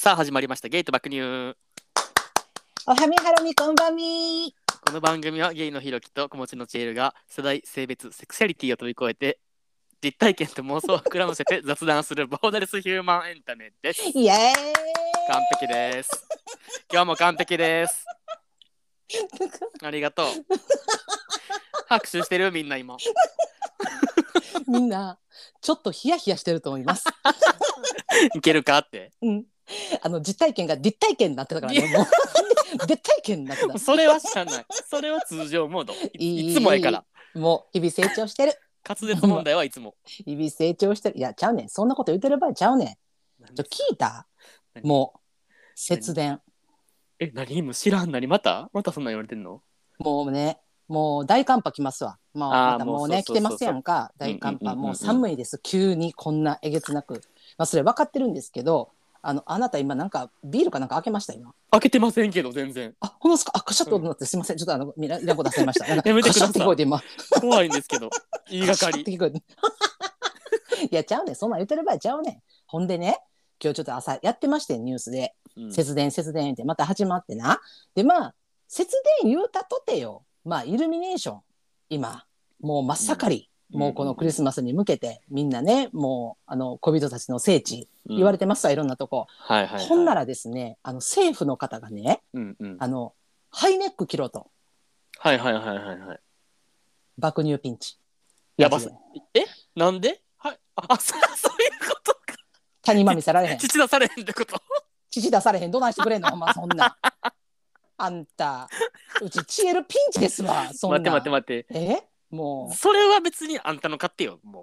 さあ始まりました。ゲイと爆乳。おはみはろみこんばんみ。この番組はゲイのひろきと子持ちのチエルが世代性別セクシャリティを飛び越えて実体験と妄想を膨らませて雑談するボーダレスヒューマンエンタメです。イエーイ。完璧です。今日も完璧です。ありがとう。拍手してるみんな今。みんなちょっとヒヤヒヤしてると思います。いけるかって。うん あの実体験が実体験になってたからねもう。実体験になってた。それは知らない。それは通常モード。いいつもやから。もう日々成長してる。滑舌問題はいつも。日々成長してる。いやちゃうねん。そんなこと言ってる場合ちゃうねん。ちょ聞いた？何？もう節電。え何？今知らん何また？またそんなん言われてんの？もうねもう大寒波来ますわ。まあまたもうね来てますやんか。大寒波。もう寒いです。急にこんなえげつなく。まあそれ分かってるんですけどあのあなた今なんかビールかなんか開けました今？開けてませんけど全然。あほんとですか？あカシャッとなってすいません。ちょっとあのみららんこ出されました。やめてください。怖いんですけど言いがかり。いやちゃうねん。そんなん言ってる場合ちゃうねん。ほんでね今日ちょっと朝やってましてニュースで。うん。節電節電ってまた始まってな。でまあ節電言うたとてよ。まあイルミネーション。今。もう真っ盛り、うんもうこのクリスマスに向けてみんなねもうあの小人たちの聖地うん。言われてますわ、いろんなとこ、はいはい、はい、ほんならですねあの政府の方がねうんうん。あのハイネック切ろうと。はいはいはいはいはい。爆乳ピンチ。やばすマジで。え？なんで？はい。ああそ そういうことか。谷間見せられへん。父出されへんってこと？父出されへん。どないしてくれんの？ほんまそんな。あんた。うちチエルピンチですわそんな。待って待って待って。え？もそれは別にあんたの勝手よも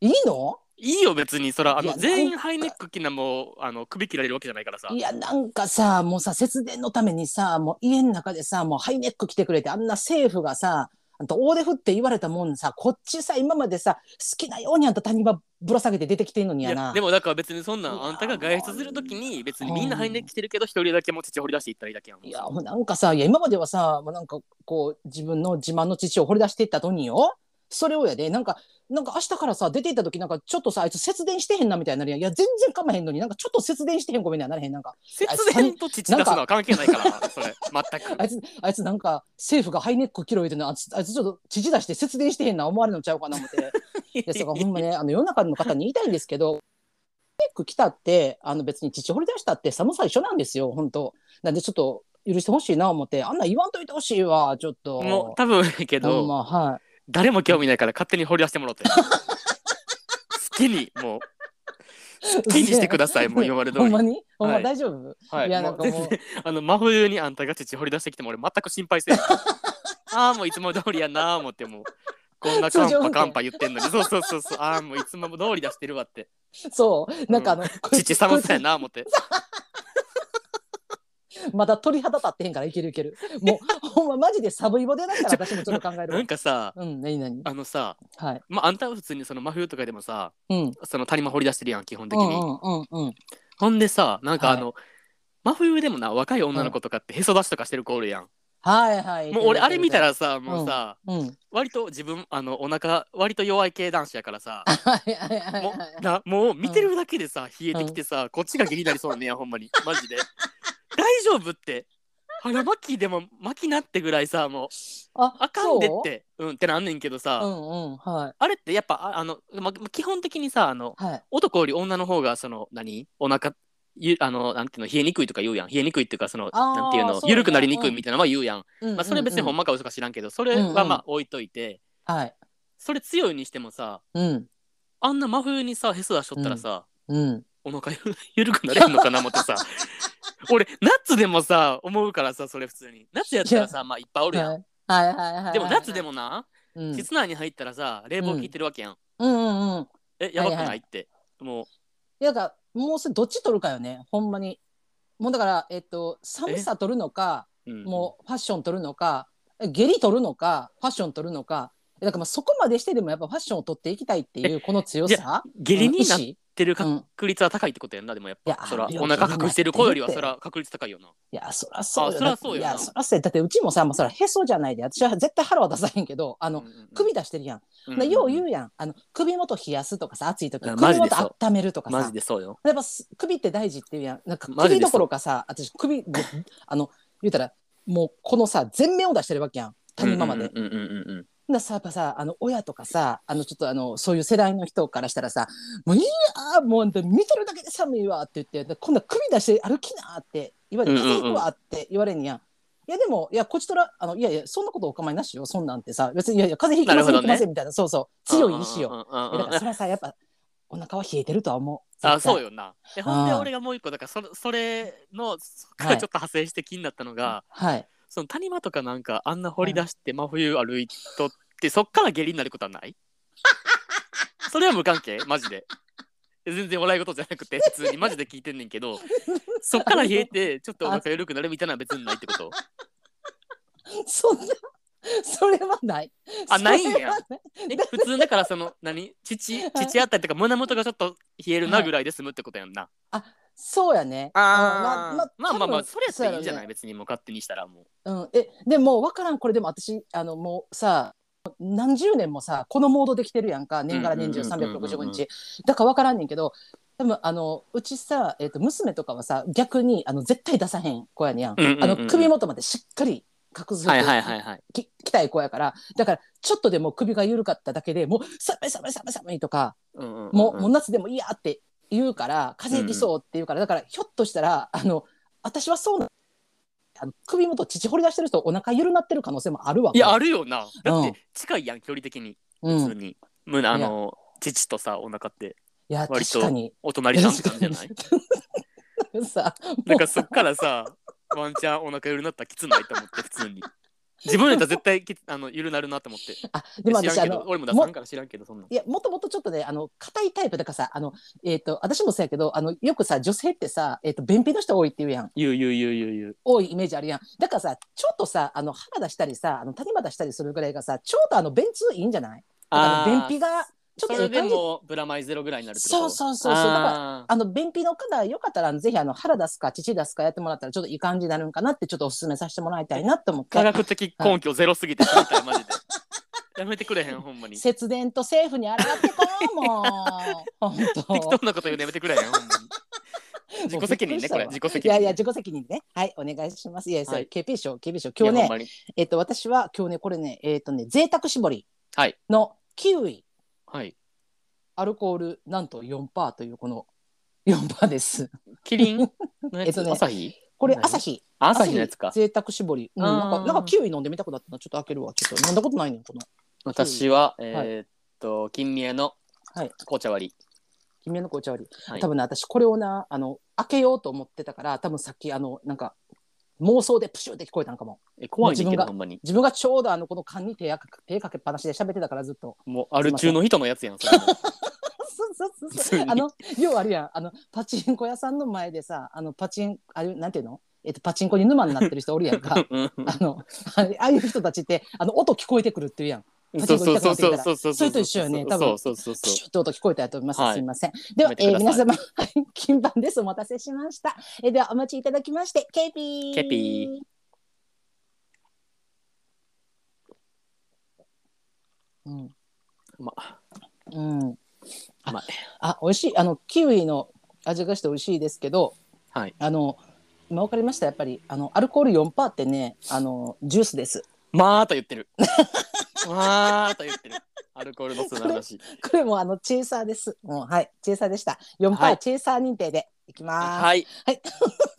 う。ういいの？いいよ別に。そらあいやの全員ハイネック着なもうあの首切られるわけじゃないからさ。いやなんかさもうさ節電のためにさもう家の中でさもうハイネック着てくれてあんな政府がさあんた大手振って言われたもんさこっちさ今までさ好きなようにあんた谷間ぶら下げて出てきてんのにいやな。やでもだから別にそんなあんたが外出するときに別にみんなハイネック着てるけど一人だけもう父掘り出していったらいいだけやん。いやもうなんかさいや今まではさもうなんかこう自分の自慢の父を掘り出していったのによそれをやでなんかなんか明日からさ出て行った時なんかちょっとさあいつ節電してへんなみたいになるやんいや全然かまへんのになんかちょっと節電してへんごめんなならへんなんか節電と父出すのは関係ないからそれ全く あいつあいつなんか政府がハイネック切ろう言うてんのあいつあいつちょっと父出して節電してへんな思われるのちゃうかな思って。いや、そうか、ほんまね、あの世の中の方に言いたいんですけど。ネック来たって、あの別に父掘り出したって寒さ一緒なんですよ、本当。なんでちょっと許してほしいな思って、あんな言わんといてほしいわ、ちょっと。もう多分やけどま、はい。誰も興味ないから勝手に掘り出してもらって。好きにもう。好きにしてくださいもう言われ通り。ほんまに？ほんまはい。大丈夫、はい、いやもうなんかもう。全然あの真冬にあんたが父掘り出してきても俺全く心配せん。ああもういつも通りやなあ思ってもう。こんなカン通常運転パカンパ言ってんのに。そうそうそうそうああもういつも通り出してるわって。そう、なんかあの、こいつ父寒そうやな思って まだ鳥肌立ってへんからいけるいける。もう、ほんまマジでサブイボでだったら私もちょっと考えるわなん。かさうん、なになにあのさはい。まああんたは普通にその真冬とかでもさうん。その谷間掘り出してるやん基本的に、うんうんうんうん。ほんでさなんかはいあの、真冬でもな若い女の子とかってへそ出しとかしてる子おるやん、はいはい。もう俺あれ見たら。らさもうさ、うん。割と自分あのお腹割と弱い系男子やからさ はいはいはいもはいうなもう見てるだけでさ冷えてきてさ、こっちが気になりそうねやほんまにマジで大丈夫って。腹巻きでも巻きなってぐらいさもう。ああかんでって。う？んってなんねんけどさ、そううんうんはい。あれってやっぱああの、ま、基本的にさあのはい。男より女の方がその何？お腹ゆあのなんていうの冷えにくいとか言うやん。冷えにくいっていうかそのあーなんていうのそうね。緩くなりにくいみたいなのは言うやん、うんうんうん。まあ、それ別にほんまか嘘か知らんけどそれはまあ置いといて、はい。それ強いにしてもさうん。あんな真冬にさへそ出しとったらさ、うんお腹ゆ緩くなれんのかな思ってさ。俺夏でもさ思うからさそれ普通に。夏やったらさまあいっぱいおるやん、はい。はいはいはいでも夏でももな、うん。室内に入ったらさ冷房効いてるわけやん、うんうんうんえやばくない、はいはいって。もいやだからもうそれどっち取るかよねほんまに。もうだからえっと寒さ取るのかもうファッション取るのかえ下痢取るのかファッション取るのか。だからまあそこまでしてでもやっぱファッションを取っていきたいっていうこの強さ？下痢になっってるうん確率は高いってことやんなでもやっいやぱそらお腹隠してる子よりはそら確率高いよないや、そらそうよ。あそらそうよないや、そらそうよだってうちもさ、もうそらへそじゃないで、私は絶対腹は出さへんけど、あの、うんうんうん首出してるやん。うんでよう言うやん。あの、首元冷やすとかさ、暑い時、あ首マジでそう元温めるとかマさ。ジでそうよやっぱす首って大事って言うやん。なんかマジでそう首どころかさ、私首、であの、言うたら、もうこのさ、全面を出してるわけやん。谷間まで。うんうんうんうんうんださやっぱさあの親とかさあのちょっとあのそういう世代の人からしたらさ「もういいやもう見てるだけで寒いわ」って言ってで今度は首出して歩きなって言われて「うんうんうん風邪ひくわ」って言われんやん。いやでもいやこちとらあのいやいやそんなことお構いなしよそんなんてさ別にいやいや風邪ひきません、ひきませんみたいなそうそう強い意志よ。うんうんうんうんえだからそれはさやっぱお腹は冷えてるとは思う。あそうよ。よなでほんでうん俺がもう一個だからそれそれのからちょっと派生して気になったのが、はい。その谷間とかなんかあんな掘り出して真冬歩いとってそっから下痢になることはない？それは無関係？マジで？全然笑い事じゃなくて普通に。マジで聞いてんねんけどそっから冷えてちょっとお腹緩くなるみたいなのは別にないってこと？そんなそれはない。あないんや。え普通だからその何？父父あったりとか胸元がちょっと冷えるなぐらいで済むってことやんな、そうやね。あー。うんまあまあまあ多分それやったらいいんじゃない、ね別にもう勝手にしたらもう。ん、えでも分からん。これでも私あのもうさ何十年もさこのモードできてるやんか。年がら年中うんうんうんうんうん365日。だから分からんねんけどでもあのうちさ、えー、と娘とかはさ逆にあの絶対出さへん子やねやん,、あの首元までしっかり隠すうはいはいはいはい。ききたい子やから。だからちょっとでも首が緩かっただけでもう寒い寒い寒い寒いとか、もうもう夏でもいいやって言うから風邪ひきそうって言うから、だからひょっとしたらあの私はそうなあの首元乳掘り出してる人お腹緩なってる可能性もあるわいやあるよな。だっうんて近いやん距離的に。うん、い普通に、胸あの父とさお腹って。や割とお隣さんって感じじゃない？さなんかそっからさワンチャンお腹緩なったらきつないと思って普通に自分やったら絶対きあの緩なるなと思って。あでも私あの俺も出さんから知らんけどそんなん。いやもともとちょっとねあの硬いタイプだからさあの、えー、と私もそうやけどあのよくさ女性ってさ、えー、と便秘の人多いって言うやん。言う言う言う言う。言う多いイメージあるやん。だからさちょっとさあの腹出したりさあの谷間出したりするぐらいがさちょうどあの便通いいんじゃない？あー便秘がちょっとそれでもブラマイゼロぐらいになるってこと？そうそうそうそう。だからああの便秘の方よかったらぜひあの腹出すか乳出すかやってもらったらちょっといい感じになるんかなってちょっとお勧めさせてもらいたいなと思って。ー科学的根拠ゼロすぎて知りたいマジでやめてくれへんほんまに。適節電と政府にあらがってこうもう本当当なこと言うのやめてくれへん ほんまに。自己責任ね。これ自己責任いやいや自己責任ねはいお願いします。いやそれ、はい。KP 賞 KP 賞今日ねえっと私は今日ねこれねえっとね贅沢搾りはい。のキウイはい。アルコールなんと4%というこの4%です。キリン？えっとね朝日これ何？朝日朝日のやつか。贅沢搾り、うん、なんかなんかキウイ飲んでみたくなったなちょっと開けるわ。ちょっと飲んだことないねんこの。私はえーっと金宮のはい。紅茶割り。君の紅茶割り、はい。多分ね私これをなあの開けようと思ってたから多分さっきあのなんか妄想でプシュって聞こえたんかも。え怖いねんけ自分がどほんまに。自分がちょうどあのこの缶に手やか手かけっぱなしで喋ってたからずっと。もうアル中の人のやつやんそれもそうそうそうそう。あの要はあるやん。あのパチンコ屋さんの前でさあのパチンあれなんていうの？えっと、パチンコに沼になってる人おるやんか。うんあのあああいう人たちってあの音聞こえてくるっていうやんそうそうきたくなってきたらそうそうそうそれと一緒よね多分そうそうそうそうプシュッと音聞こえたと思います。はいすみません。ではえー皆様、は い金番です。お待たせしました。えーでは、お待ちいただきまして、 KP。KP。うん。まあうん。あまああ、美味しい。あの、キウイの味がして美味しいですけど、はいあの、今分かりました？やっぱり、あの、アルコール4%ってね、あの、ジュースです。まあと言ってる まあと言ってる。アルコール度数の話。これも、あの、チェーサーです。もう、はい、チェーサーでした。4%、はい。チェーサー認定でいきます。はい。はい。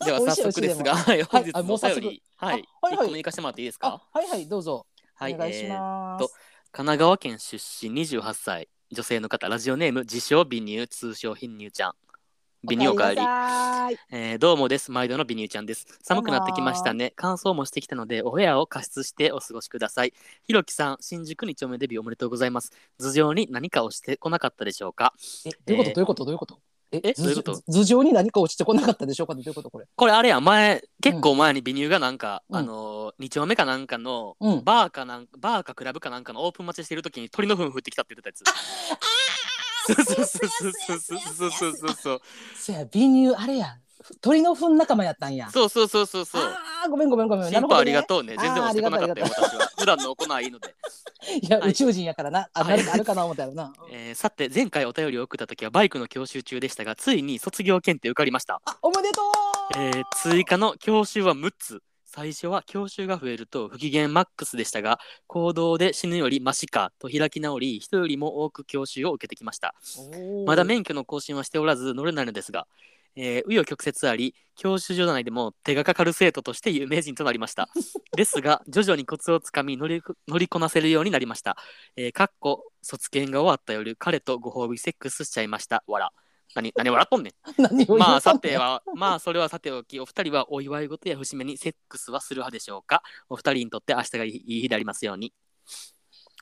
では 美味しい早速ですが美はい。本日あものお便り。はい。あはいはい。一個目行かせてもらっていいですあか、はいはい、どうぞ。はい。お願いします。神奈川県出身28歳女性の方。ラジオネーム自称美乳通称貧乳ちゃん美乳おかえりおかえーどうもです。毎度の美乳ちゃんです。寒くなってきましたね。乾燥もしてきたのでお部屋を加湿してお過ごしください。ひろきさん新宿2丁目デビューおめでとうございます。頭上に何かをしてこなかったでしょうか？え、どういうこと、えー。どういうこと、どういうこと？ええ？どういうこと？頭頭上に何か落ちてこなかったでしょうか？どういうこと、これ？これあれや前結構前に美乳がなんか、うん。あのー、2丁目かなんかのうん。バーかなんバーかクラブかなんかのオープン待ちしてる時に鳥の糞降ってきたって言ってたやつ。そうそうそうそうそうそうそうそうそうそや美乳あれや鳥の糞仲間やったんや。そうそうそうそうそう。あーごめんごめんごめん。進歩ありがうとうね。全然あー押してこなかったよ私は。普段の行いいいので、いや、はい。宇宙人やからな。あはいなるあるかな思ったよな。えーさて前回お便りを送った時はバイクの教習中でしたがついに卒業検定受かりました。あおめでとう。えー追加の教習は6つ最初は教習が増えると不機嫌マックスでしたが行動で死ぬよりマシかと開き直り人よりも多く教習を受けてきました。まだ免許の更新はしておらず乗れないのですが、えー、紆余曲折あり教習所内でも手がかかる生徒として有名人となりました。ですが徐々にコツをつかみ乗り乗りこなせるようになりました、えー、かっこ卒検が終わった夜彼とご褒美セックスしちゃいました。わら何 何笑っとんねん。まあさてはまあそれはさておきお二人はお祝い事や節目にセックスはする派でしょうか？お二人にとって明日がいい日でありますように。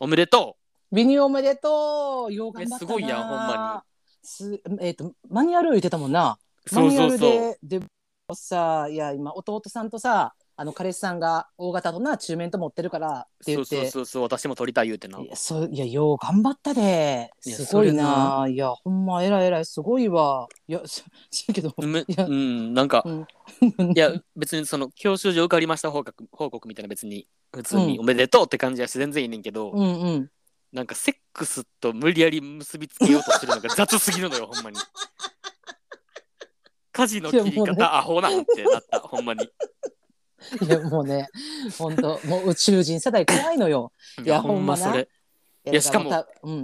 おめでと美乳おめでとう。よすごいやんほんまに。すえっ、とマニュアル言ってたもんな。うそうそう。マニュそうアルででさいや今弟さんとさあの彼氏さんが大型とな中面と持ってるからって言って。そうそうそうそう私も撮りたい言うてな。いやそういやよう頑張ったで。すごいな。いやほんまえらいえらいすごいわ。いや ししけど。めいや。うんなんかうん。いや別にその教習所受かりました報告報告みたいな別に普通にうん。おめでとうって感じはして全然いいねんけど、うんうん。なんかセックスと無理やり結びつけようとしてるのが雑すぎるのよほんまに。舵の切りいやもうね。方アホなんってなったほんまに。いやもうね本当もう宇宙人世代怖いのよ。いやほんまそれ。いいやしかも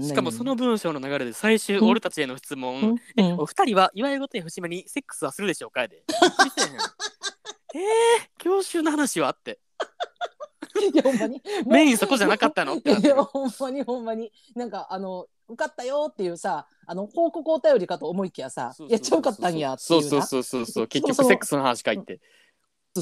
しかもその何文章の流れで最終うん。俺たちへの質問、お二人は祝い事や節目にセックスはするでしょうかやで。えへんえー、教習の話はって。いやほんまに。メインそこじゃなかったの？っていやほんまにほんまに。なんかあの受かったよっていうさあの報告お便りかと思いきやさやっちゃうかったんやっていうな。そうそうそうそうそう。結局セックスの話かいって。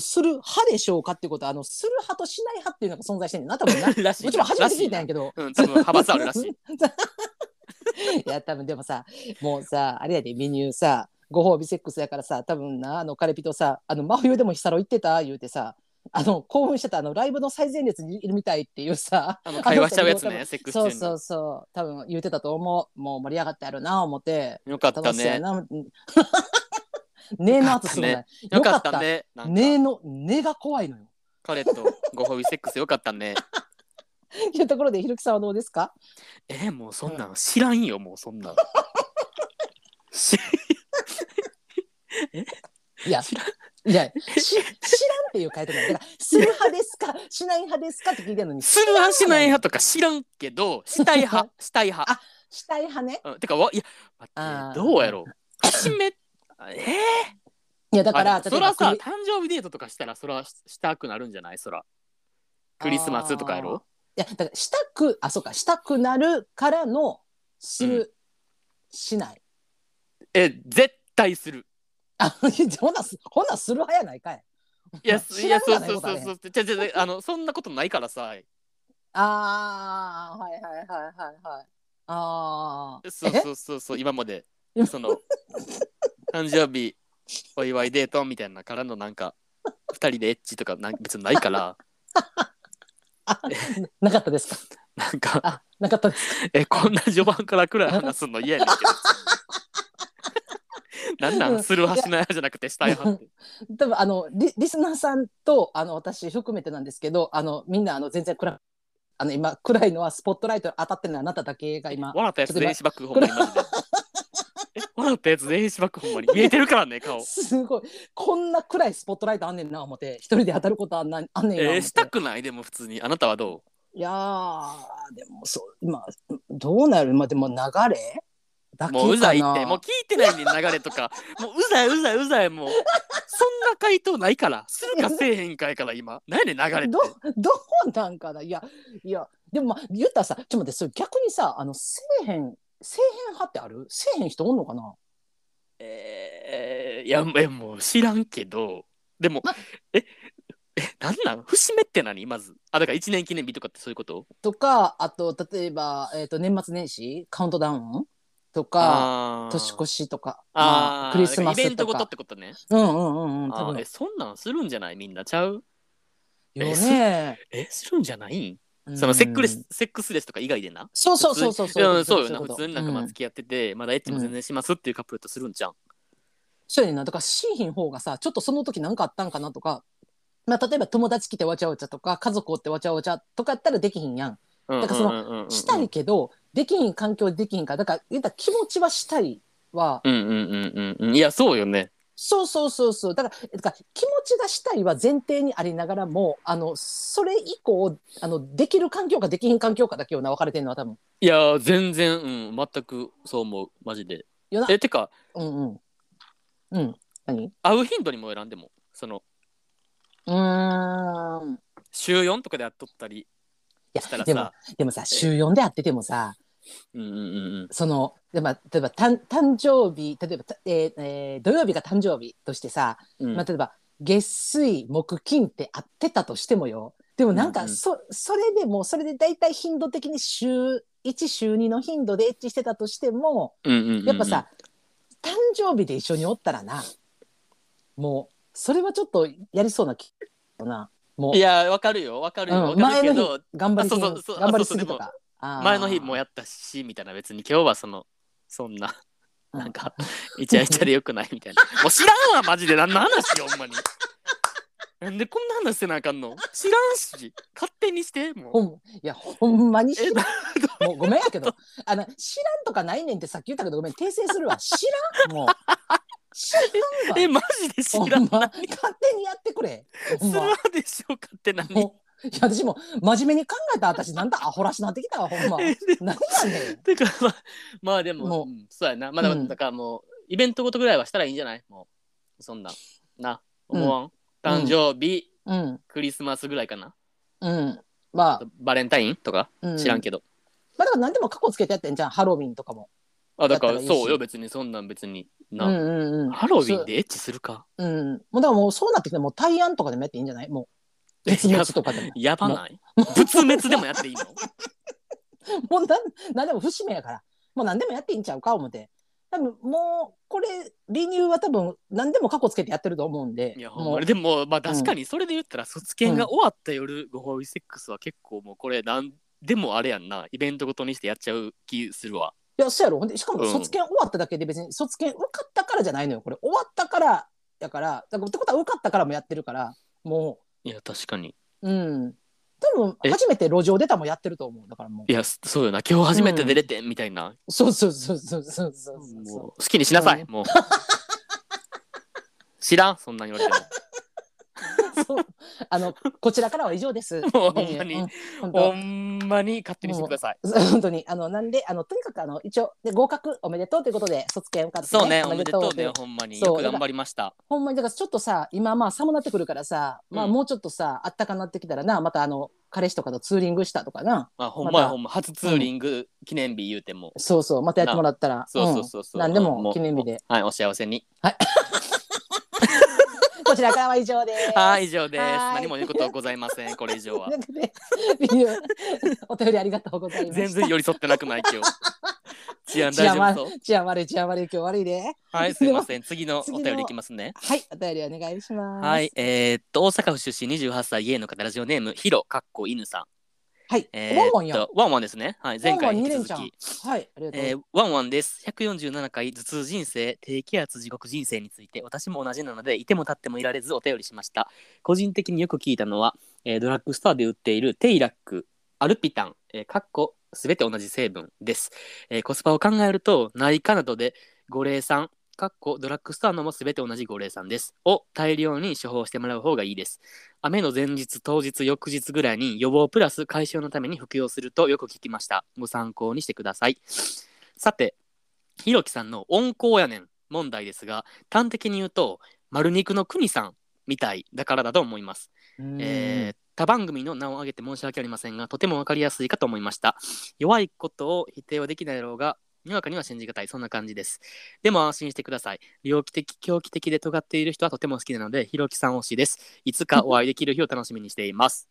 する派でしょうかっていうことはあのする派としない派っていうのが存在してんねんな多分な。らしい。もちろん初めて聞いたんやけど。うん、多分派閥あるらしい。いや多分でもさもうさあれやでメニューさご褒美セックスやからさ多分なあのカレピとさあの真冬でもヒサロ行ってた言うてさあの興奮してたあのライブの最前列にいるみたいっていうさあの会話しちゃうやつね、セックス。そうそうそう。多分言うてたと思う。もう盛り上がってあるな思って。よかったね。ねえの後すごないよかったね。ね。えのねが怖いのよ。彼とご褒美セックスよかったね。いうところでひろきさんはどうですか？えー、もうそんなん知らんよ、もうそんなん。しいや知らん。いやし知らんっていう回答なんだ。からする派ですか？しない派ですかって聞いてるのに。する派しない派とか知らんけど、したい派、したい派。あしたい派ね。うん、てか、わいや、待あー。って、どうやろう。節目、えいやだー、からあそらさ、誕生日デートとかしたら、そらししたくなるんじゃない？そら。クリスマスとかやろ？いやだからしたくあそうかしたくなるからのする、しない。え、絶対する。あ ほなすほなする派やないかい。いや、知いや、そうらんがないうそそうそう。じゃじゃあの、そんなことないからさ。あーはいはいはいはいはい。あー。そうそうそうそう今まで。その 誕生日お祝いデートみたいなからのなんか二人でエッチとかなん別にないから。なかったですか？なんかあなかったですか？えこんな序盤からくらい話すの嫌やねんけど。なんなんする派しない派じゃなくてしたい派って。多分あのリリスナーさんとあの私含めてなんですけどあのみんなあの全然暗あの今暗いのはスポットライト当たってるのはあなただけが今笑ったやつ全員しばくほんまにマジでえ笑ったやつ全員しばくほんまに。見えてるからね顔。すごい。こんな暗いスポットライトあんねんな思って。一人で当たることあんなあんねんな思って、えー、したくない？でも普通に。あなたはどいやーでもそう今どうなる？まあでも流れ？だけかな。うもううざいって。もう聞いてないねん流れとか。もううざいうざいうざいもう。そんな回答ないから。するかせえへんかいから今。何やねん流れって。どどうなんかな。いやいやでもまあ言ったらさちょっと待ってそれ逆にさあのせえへんせえへん派ってある？せえへん人おんのかな？えー、いやえもう知らんけどでも、まええなんなん？節目って何？まず。あだから1年記念日とかってそういうこと？とかあと例えば、えー、と年末年始？カウントダウン？とか年越しとか。あー、まあクリスマスイベントごとっとかてことね。うんうんうんうん多分。えそんなんするんじゃない？みんなちゃう？ね。えするんじゃない？んそのセックレうんスセックスレスとか以外でな？そうそうそうそう普通に？んそうよな普通になんかまあうん付き合ってて、まだエッチも全然しますっていうカップルとするんじゃん。そうやねんな。だからしいひん方がさちょっとその時何かあったんかなとか、まあ、例えば友達来てわちゃわちゃとか家族おってわちゃわちゃとかやったらできひんやん。だだからそのしたいけどできひん環境できひんから。だから言ったら気持ちはしたいはうんうんうんうんうん。いやそうよねそうそうそうそう。だからだから気持ちがしたいは前提にありながらもあのそれ以降あのできる環境かできひん環境かだけをな分かれてるのは多分。いや全然うん全くそう思う。マジで。よな。えてかうんうん。うん。何？会う頻度にも選んでもそのうーん。週4とかでやっとったりしたらでもさでもさ週4でやっててもさうんうんうんそので、まあ、例えば誕誕生日例えば、たえーえー土曜日が誕生日としてさ、うん。まあ、例えば月水木金って合ってたとしてもよ。でもなんうんうん。かそ,、それでもそれで大体頻度的に週1週2の頻度でエッチしてたとしてもうんうんうんうん。やっぱさ、誕生日で一緒におったらな。もうそれはちょっとやりそうな気よな。もう。いやわかるよ。わかるよ。わうん、前のかるけど日頑張りすぎとか前の日もやったしみたいな別に今日はそのそんなうん。なんかイチャイチャでよくないみたいな。もう知らんわマジで。何の話よほんまに。なんでこんな話せなあかんの？知らんし勝手にしてもう。いやほんまに知えらんもうごめんやけどあの知らんとかないねんってさっき言ったけどごめん訂正するわ。知らんもう。知らんわ。えマジで知らん。ま。勝手にやってくれ。ほんま。すでしょうかって何？もういや私も真面目に考えた私なんだアホらしなってきたわほんま。何やねん。てかまあまあでももううんそうやな。まだうん。だからもうイベントごとぐらいはしたらいいんじゃない？もうそんなな思わん、うん。誕生日、うん。クリスマスぐらいかな。うん。まあ、バレンタインとか？うん、知らんけど、まあだから何でも過去つけてやってんじゃんハロウィンとかも。あだからやったらいいし。そうよ別にそんなん別にな、うんうんうん。ハロウィンでエッチするか？うん。もうだからもうそうなってきてもう対案とかでもやっていいんじゃない？も滅とかでも。やばない？仏滅でもやっていいの？もうなんなんでも節目やから。もう何でもやっていいんちゃうか思って。多分もうこれ離乳は多分何でも過去つけてやってると思うんで。いやほんもう。まにでもまあ確かにそれで言ったら卒検が終わった夜ご褒美セックスは結構もうこれなんでもあれやんな。イベントごとにしてやっちゃう気するわ。いやそうやろ。ほんでしかもうん卒検終わっただけで別に卒検受かったからじゃないのよ。これ終わったからやから。だからってことは受かったからもやってるからもいや確かに。ううん。多分え？初めて路上出たもやってると思う。だからもう。いやそそうよな。今日初めて出れてんみたいな、そうそうそうそうそうそうそうもう好きにしなさい、うんもう。知らん？そんなに言われて そう。あのこちらからは以上です。もうほんまに。うん。本もほ当んまに勝手にしてください。本当にあのなんであのとにかくあの一応で合格おめでとうということで卒検受かって、そうねおめでとうねほんまに。そう。よく頑張りました。ほんまにだからちょっとさ今まあ寒なってくるからさ、まあうん。もうちょっとさあったかなってきたらなまたあの彼氏とかとツーリングしたとかな。まあほんままた。やほんま初ツーリング記念日言うても、そうそう。またやってもらったら。そうそうそうそう、ん。何でも記念日で。はいお幸せにこちらからは以上です。はい以上です。はい。何も言うことはございません。これ以上は。お便りありがとうございました。全然寄り添ってなくない今日。治安大丈夫治安悪い治安悪い今日悪いで。はい すいません。次のお便りいきますね。はいお便りお願いします。はい、えーっと大阪府出身28歳ゲイの方ラジオネームヒロかっこ犬さんはい。えワンワンや。ワンワンですねはい前回に引き続きはい、ありがとう。えーワンワンです。147回頭痛人生、低気圧地獄人生について、私も同じなので、いても立ってもいられずお便りしました。個人的によく聞いたのは、えードラッグストアで売っているテイラック、アルピタン、えーかっこすべて同じ成分です、えーコスパを考えると、内科などで五苓散、かっこドラッグストアのもすべて同じ五苓散です。を大量に処方してもらう方がいいです。雨の前日、当日、翌日ぐらいに予防プラス解消のために服用するとよく聞きました。ご参考にしてください。さて、ひろきさんの温厚やねん問題ですが、端的に言うと、丸肉の国さんみたいだからだと思います。うんえー他番組の名を挙げて申し訳ありませんが、とてもわかりやすいかと思いました。弱いことを否定はできないだろうが、にわかには信じがたい、そんな感じです。でも安心してください。猟奇的、狂気的で尖っている人はとても好きなので、ひろきさん推しです。いつかお会いできる日を楽しみにしています。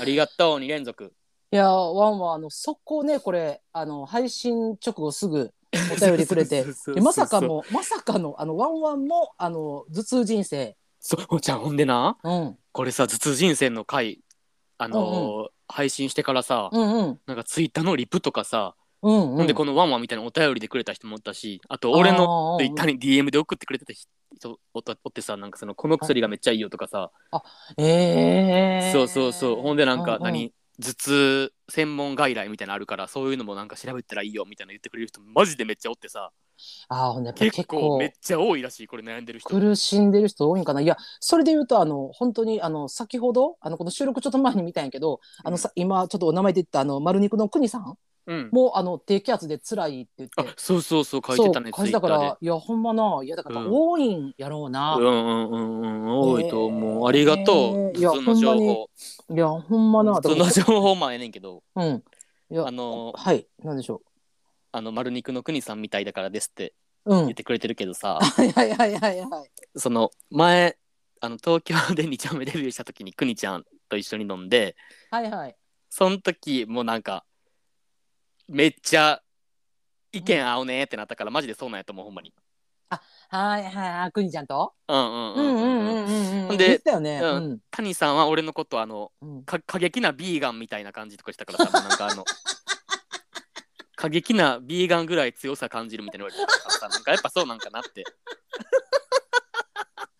ありがとう、2連続。いやワンはあの速攻ねこれあの配信直後すぐお便りくれてまさかもまさかのあのワンワンもあの頭痛人生そう、じゃあほんでな、うんこれさ頭痛人生の回あのー配信してからさ、うんうんなんかツイッターのリプとかさ、うんうん。ほんでこのワンワンみたいなお便りでくれた人もおったしあと俺のツイッターに DM で送ってくれてた人おってさなんかそのこの薬がめっちゃいいよとかさ、ええそうそうそう。ほんでなんかうんうん。何、頭痛専門外来みたいなのあるからそういうのもなんか調べたらいいよみたいなの言ってくれる人マジでめっちゃおってさ。ああほんで結構めっちゃ多いらしいこれ悩んでる人。苦しんでる人多いんかな。いやそれで言うとあの本当にあの先ほどあのこの収録ちょっと前に見たんやけど、あのさ今ちょっとお名前で言ったあの丸肉の国さんうん。もあの低気圧で辛いって言って。あそうそうそう書いてたねそう書いてたかツイッターらいやほんまな。いやだから多いんやろうな、でうんうんうんうん多いと思う、え。ーありがとう、えーいや普通の情ほんま報いやほんまな。普通の情報マンやねんけど。うん。いやあのはいなんでしょあの丸肉の国さんみたいだからですってううん。言ってくれてるけどさ、はいはいはいはいはい。その前あの東京で2丁目デビューした時に国ちゃんと一緒に飲んで。はいはい。その時もなんかめっちゃ意見合うねってなったから、マジでそうなんやと思うほんまに。はいはいはいくにちゃんと？うんうんううんんうんんうん。ううんでよねううんん谷さんは俺のことあのうんか過激なビーガンみたいな感じとかしたから さなんかあの過激なビーガンぐらい強さ感じるみたいな言われてたからさなんかやっぱそうなんかなって。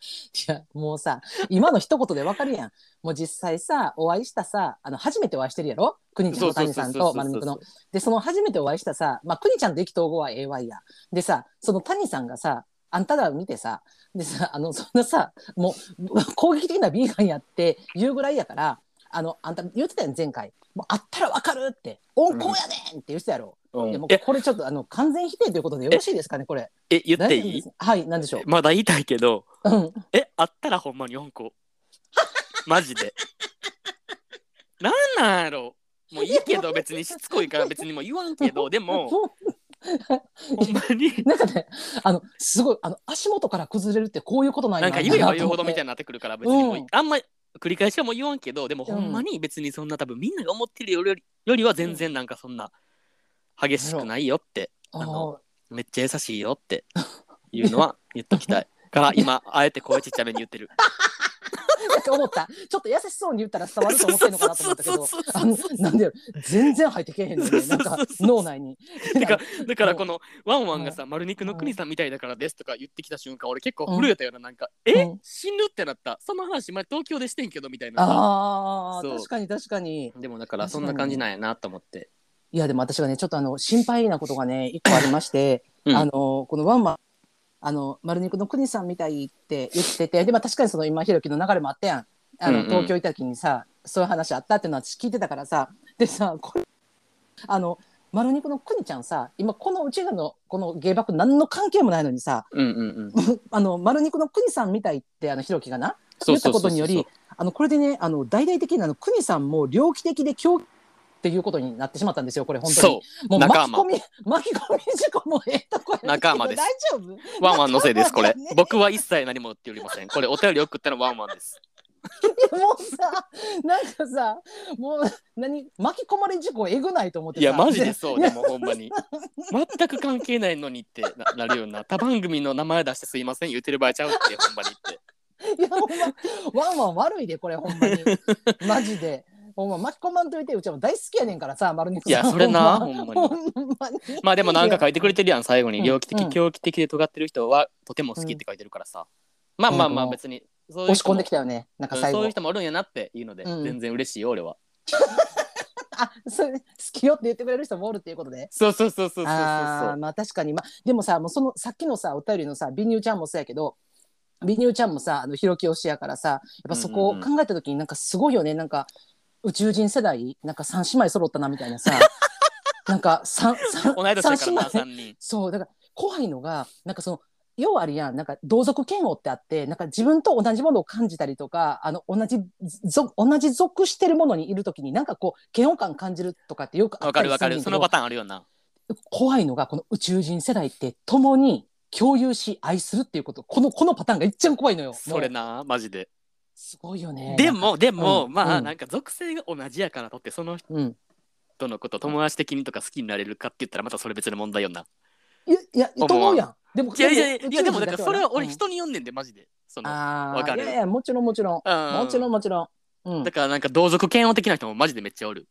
いやもうさ今の一言でわかるやん。もう実際さお会いしたさあの初めてお会いしてるやろ？くにちゃんと谷さんと丸肉の。でその初めてお会いしたさまあくにちゃんと意気投合は AY や。でさその谷さんがさあんたら見てさでさあのそんなさもう攻撃的なビーガンやって言うぐらいやからあのあんた言ってたやん前回。もうあったらわかるって温厚やねんって言ってたやろ、うん。いやもこれちょっとあの完全否定ということでよろしいですかねこれ。え言っていい？はいなんでしょう？まだ言いたいけどうん。えあったらほんまに4個。マジで。なんなんやろ？もういいけど別にしつこいから別にもう言わんけどでもほんまに。なんかね、あの、すごい、あの、足元から崩れるってこういうことなんやなんか言えば言うほどみたいな。になってくるから別にもう、うんあんま繰り返しはもう言わんけどでもうん。ほんまに別にそんな多分みんなが思ってるよりよりは全然なんかそんな激しくないよってああののめっちゃ優しいよって いうのは言っときたい。から今あえて声ちっちゃめに言ってる。なんか思った。ちょっと優しそうに言ったら伝わると思ってんのかなと思ったけど。あのなんで、全然入ってけえへんのに、なんか脳内に。だからだからこのワンワンがさ丸肉の国さんみたいだからですとか言ってきた瞬間俺結構震えたようななんかえうん。死ぬってなった。その話前東京でしてんけどみたいなさ。あ確かに確かに。でもだからそんな感じなんやなと思っていや、でも私がね、ちょっとあの、心配なことがね、一個ありまして、うん。あの、このワンマン、あの、丸肉の国さんみたいって言ってて、で、まあ確かにその今、ひろきの流れもあったやん。あの、うんうん。東京行った時にさ、そういう話あったっていうのは私聞いてたからさ、でさ、これ、あの、丸肉の国ちゃんさ、今このうちらのこの芸爆何の関係もないのにさ、うんうんうん。あの、丸肉の国さんみたいって、あの、ひろきがな、言ったことにより、あの、これでね、あの、大々的にあの、国さんも猟奇的で狂気っていうことになってしまったんですよ、これ本当に。そもう巻き込み、巻き込み事故もええとこや仲間です。大丈夫？うワンワンのせいですこれ。僕は一切何も言っておりません。これお便り送ったのはワンワンです。もうさ、なんかさ、もう、何、巻き込まれ事故えぐないと思ってさ。いやマジでそう。でもほんまに。全く関係ないのにってななるような。他番組の名前出してすいません言ってる場合ちゃうってほんまに言って。いや、ほんま、ワンワン悪いで、これ、ほんまに。マジで。ほんま、巻き込まんといて、うちはもう大好きやねんからさ、丸肉さん。いやそれなほんまほんまほんまに。まあでもなんか書いてくれてるやん最後に。うん。猟奇的、うん。狂気的で尖ってる人はとても好きって書いてるからさ、まあまあまあうん別に押し込んできたよね、なんかうん最後。そういう人もおるんやなっていうので、うん。全然嬉しいよ俺は。あ、それ、好きよって言ってくれる人もおるっていうことで？そうそうそうそうそうそうあーまあ確かに。まあでもさもうそのさっきのさお便りのさ美乳ちゃんもそうやけど美乳ちゃんもさあのひろき推しやからさやっぱそこを考えた時になんかすごいよね。なんか宇宙人世代なんか三姉妹揃ったなみたいなさ なんか三三同い年だからな三姉妹。3人。そうだから怖いのがなんかその要はあるやんなんか同族嫌悪ってあってなんか自分と同じものを感じたりとかあの同じぞ同じ属してるものにいる時になんかこう嫌悪感感じるとかってよくあわかるわかする。そのパターンあるよな。怖いのがこの宇宙人世代って共に共有し愛するっていうことこのこのパターンが一番怖いのよ。それなマジですごいよね。でもでも、うんまあ、うん。なんか属性が同じやからとってそのうん、人のこと友達的にとか好きになれるかって言ったらまたそれ別の問題よないやいやと思うやん。でもいやいやいやいやでもだからそれは俺うん。人に読んでんでマジで。そのあわかる。ーいやいやもちろんもちろん。うん。もちろんもちろん。うん。だからなんか同族嫌悪的な人もマジでめっちゃおる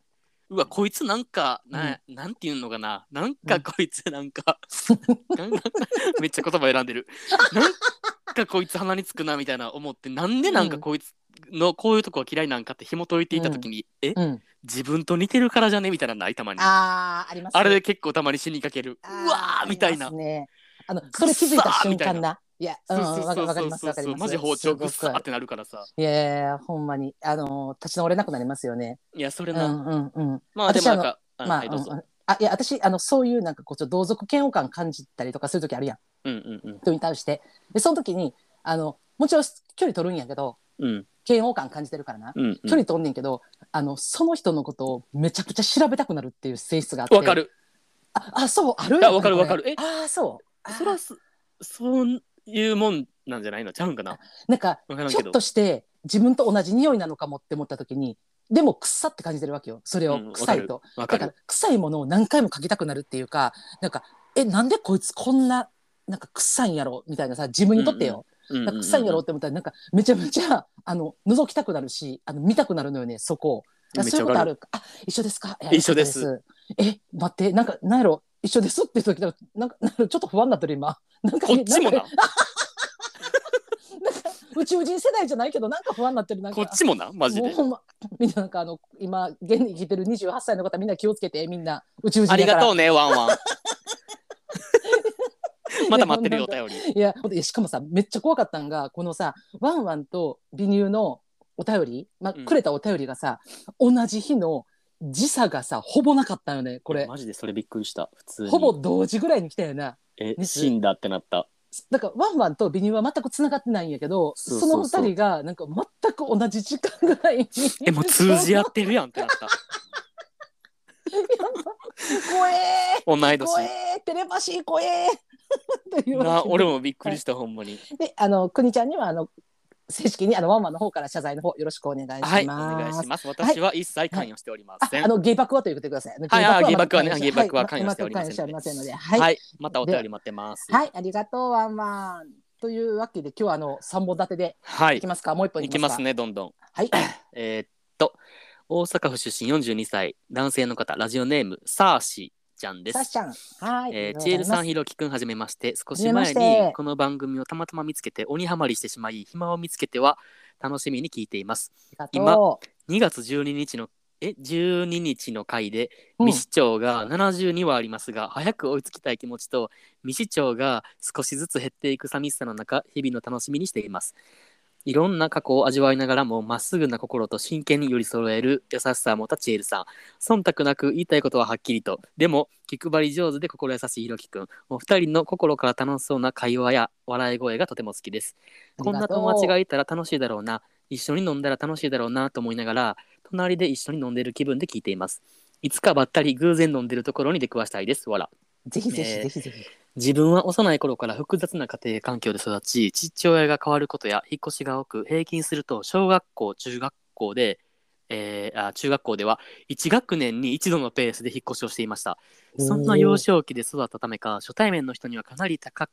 うわこいつなんかな,、なんていうのかな。なんかこいつなんか、なんかめっちゃ言葉選んでる。なんかこいつ鼻につくなみたいな思ってなんでなんかこいつのこういうとこは嫌いなんかって紐解いていた時に、えうん、自分と似てるからじゃねみたいなのないたまに。ああります。ねれで結構たまに死にかける。うわーみたいな。ね、あのそれ気づいた瞬間な。いや、うん、わかりますわかります。マジ包丁グッすごくサーってなるからさ。いやいやほんまにあの立ち直れなくなりますよね。いやそれな、うんうんうん。まあでもなんかあまあ、はいどうぞ。あいや私あのそういうなんかこうちょっと同族嫌悪感感じたりとかする時あるやん。うんうんうん。人に対して。でその時にあのもちろん距離取るんやけどうん。嫌悪感感じてるからな、うんうん。距離取んねんけどあのその人のことをめちゃくちゃ調べたくなるっていう性質があって。わかる。ああそうある？いやわかるわかる。えああそう。あそらすそういうもんなんじゃないの？ちゃうんかな？なんかわからんけど。ちょっとして自分と同じ匂いなのかもって思った時にでも臭って感じてるわけよ。それをうん臭いと、わかる。だから臭いものを何回も嗅ぎたくなるっていうかなんかえなんでこいつこんななんか臭いんやろ？みたいなさ自分にとってよ、うんなんか臭いんやろって思ったらなんかめちゃめちゃあの覗きたくなるしあの見たくなるのよねそこを。そういうことある。るあ一緒ですか？いや一緒です。え待ってなんかなんやろ？一緒ですって時だなんかなんかちょっと不安になってる今。なんかこっちもな。なんか宇宙人世代じゃないけどなんか不安になってるなんか。こっちもなマジで。もうまみんななんかあの今現に生きてる28歳の方みんな気をつけてみんな宇宙人ありがとううねワンワン。まだ待ってるよお便り。いやしかもさめっちゃ怖かったんがこのさワンワンと美乳のお便り、まあうん。くれたお便りがさ、同じ日の時差がさほぼなかったよねこれ。マジでそれびっくりした。普通に。ほぼ同時ぐらいに来たよな。え熱死んだってなった。だからワンワンと美乳は全くつながってないんやけどそうそうそう。その二人がなんか全く同じ時間ぐらいに。えもう通じ合ってるやんってなった。怖え同い年。怖えテレパシー怖え とな俺もびっくりしたほんまに。であのくにちゃんにはあの正式にあのワンワンの方から謝罪の方よろしくお願いします。はいお願いします私は一切関与しておりませんああのゲイバクはと言ってください。はいあゲイバクはねゲイバクは関与しておりませんので、は。はいいまたお便り待ってますはい、ありがとうワンワン。というわけで今日はあの三本立てではいいきますか？もう一本いいきます。ねどんどんはい。えーっと大阪府出身42歳男性の方ラジオネームサーシちゃんですさしちゃん。はい。えー、ありがとうチエルさん、ひろきくん、はじめまして。少し前にこの番組をたまたま見つけて、鬼ハマりしてしまい、暇を見つけては楽しみに聞いています。ありがと2月12日の、え、12日の回で、う。未視聴が72はありますが、早く追いつきたい気持ちと、未視聴が少しずつ減っていく寂しさの中、日々の楽しみにしています。いろんな過去を味わいながらも、まっすぐな心と真剣に寄り添える優しさを持ったチエルさん。忖度なく言いたいことははっきりと。でも、気配り上手で心優しいひろきくん。お二人の心から楽しそうな会話や笑い声がとても好きです。こんな友達がいたら楽しいだろうな、一緒に飲んだら楽しいだろうなと思いながら、隣で一緒に飲んでる気分で聞いています。いつかばったり偶然飲んでるところに出くわしたいです。わら。ぜひぜひねぜひぜひ。自分は幼い頃から複雑な家庭環境で育ち、父親が変わることや引っ越しが多く、平均すると小学校、中学校で、えーあ中学校では1学年に一度のペースで引っ越しをしていました。そんな幼少期で育ったためか、初対面の人にはかなり高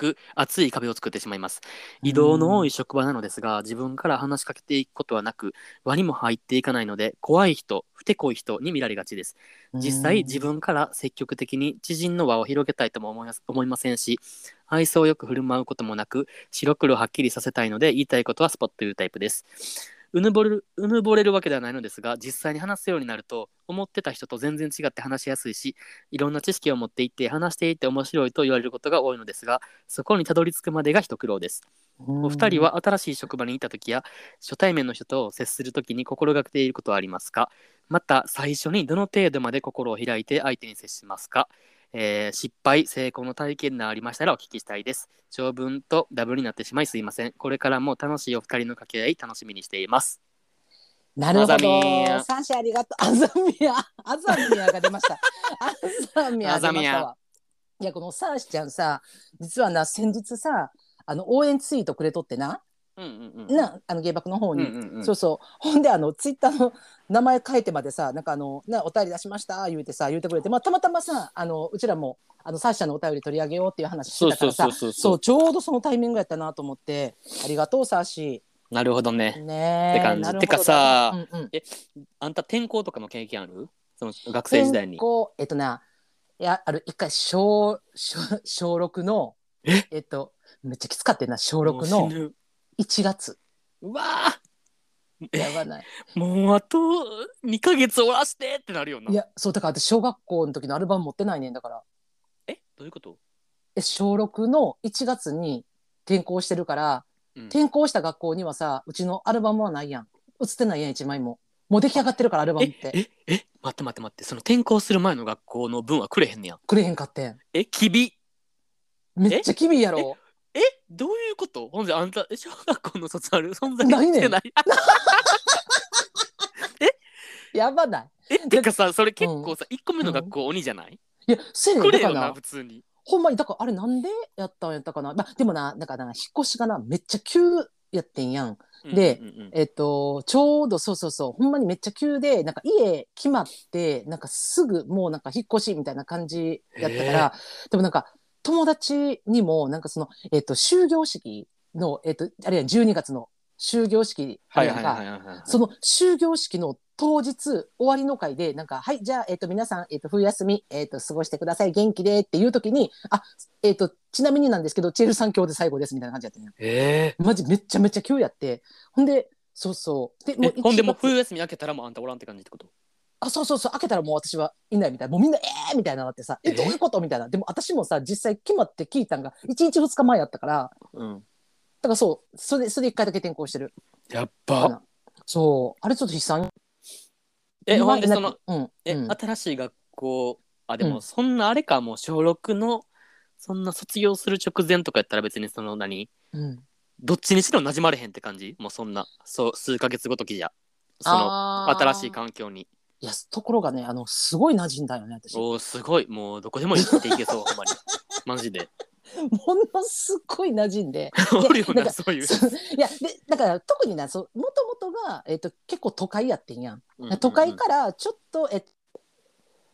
く厚い壁を作ってしまいます。移動の多い職場なのですが、自分から話しかけていくことはなく、輪にも入っていかないので、怖い人、ふてこい人に見られがちです。実際自分から積極的に知人の輪を広げたいとも思います思いませんし愛想よく振る舞うこともなく白黒はっきりさせたいので言いたいことはスポッと言うタイプですうぬぼれるうぬぼれるわけではないのですが実際に話すようになると思ってた人と全然違って話しやすいしいろんな知識を持っていって話していて面白いと言われることが多いのですがそこにたどり着くまでが一苦労です。お二人は新しい職場にいた時や初対面の人と接する時に心がけていることはありますか？また最初にどの程度まで心を開いて相手に接しますか、えー失敗成功の体験がありましたらお聞きしたいです長文とダブルになってしまいすいませんこれからも楽しいお二人の掛け合い楽しみにしていますなるほど。三社ありがとう。アザミヤ、アザミヤが出ました。アザミヤアザミヤ出ましたわ。いやこのサーシちゃんさ、実はな先日さ、あの応援ツイートくれとってな、なあの芸爆の方に。うんうんうん。そうそう。ほんであのツイッターの名前書いてまでさなんかあのなお便り出しました言うてさ言うてくれて、まあ、たまたまさあのうちらもあのサーシャのお便り取り上げようっていう話してたからさそうちょうどそのタイミングやったなと思ってありがとうサーシなるほどね。ねえって感じ。なるほど。てかさうんうん。あんた転校とかの経験ある？その学生時代に。えっとないやある一回小小小六のえ？えっとめっちゃきつかったよな小もう六の死ぬ1月。うわやばない。もうあと2ヶ月終わらしてってなるよな。いやそうだから私小学校の時のアルバム持ってないねんだから。え？どういうこと？え小6の1月に転校してるから、うん。転校した学校にはさうちのアルバムはないやん。写ってないやん1枚も。もう出来上がってるからアルバムっえて。え？え？待って待って待って。その転校する前の学校の分はくれへんねや。くれへんかってん。え？きびめっちゃキビやろえどういうこと？ほんであんたえ小学校の卒アル？存在ないねん。してない？やばない。えてかさそれ結構さ、1個目の学校鬼じゃない、いやせやねくれよなんだからな普通に。ほんまにだからあれなんでやったんやったかな、まあ、でもなだからな引っ越しがなめっちゃ急やってんやん。でうんうんうん。えっとちょうどそうそうそうほんまにめっちゃ急でなんか家決まってなんかすぐもうなんか引っ越しみたいな感じやったからでもなんか友達にもなんかその、えっと、終業式の、えっと、あるいは12月の終業式あはいはかその終業式の当日終わりの会でなんか「はいじゃあ、えっと皆さん、えっと冬休み、えっと過ごしてください元気で」っていう時に「あえっとちなみになんですけどチェルさん今日で最後です」みたいな感じやったんやえマジめっちゃめちゃ急やって。ほんでそうそう。でーえほんでもう1月。冬休み明けたらもうあんたおらんって感じってこと？あそうそうそう開けたらもう私はいないみたいな。もうみんな「えー!」みたいなのがあってさ「ええどういうこと?」みたいな。でも私もさ実際決まって聞いたんが1日2日前やったからうん。だからそうそれでそれで1回だけ転校してる。やっかばな。そう。あれちょっと悲惨。えほんで今そのうんえ、うん。新しい学校あでもうん。そんなあれかもう小6のそんな卒業する直前とかやったら別にその何？うん。どっちにしろ馴染まれへんって感じ？もうそんなそう数ヶ月ごときじゃ。そのあー。新しい環境にいやところがねあのすごい馴染んだよね私。もおーすごい。もうどこでも生きていけそう ほんまに。マジで。のすごい馴染んで。おるよなそういう。いやでだから特になそうもともとが、えっと結構都会やってんやん。うんうんうん。都会からちょっとえっと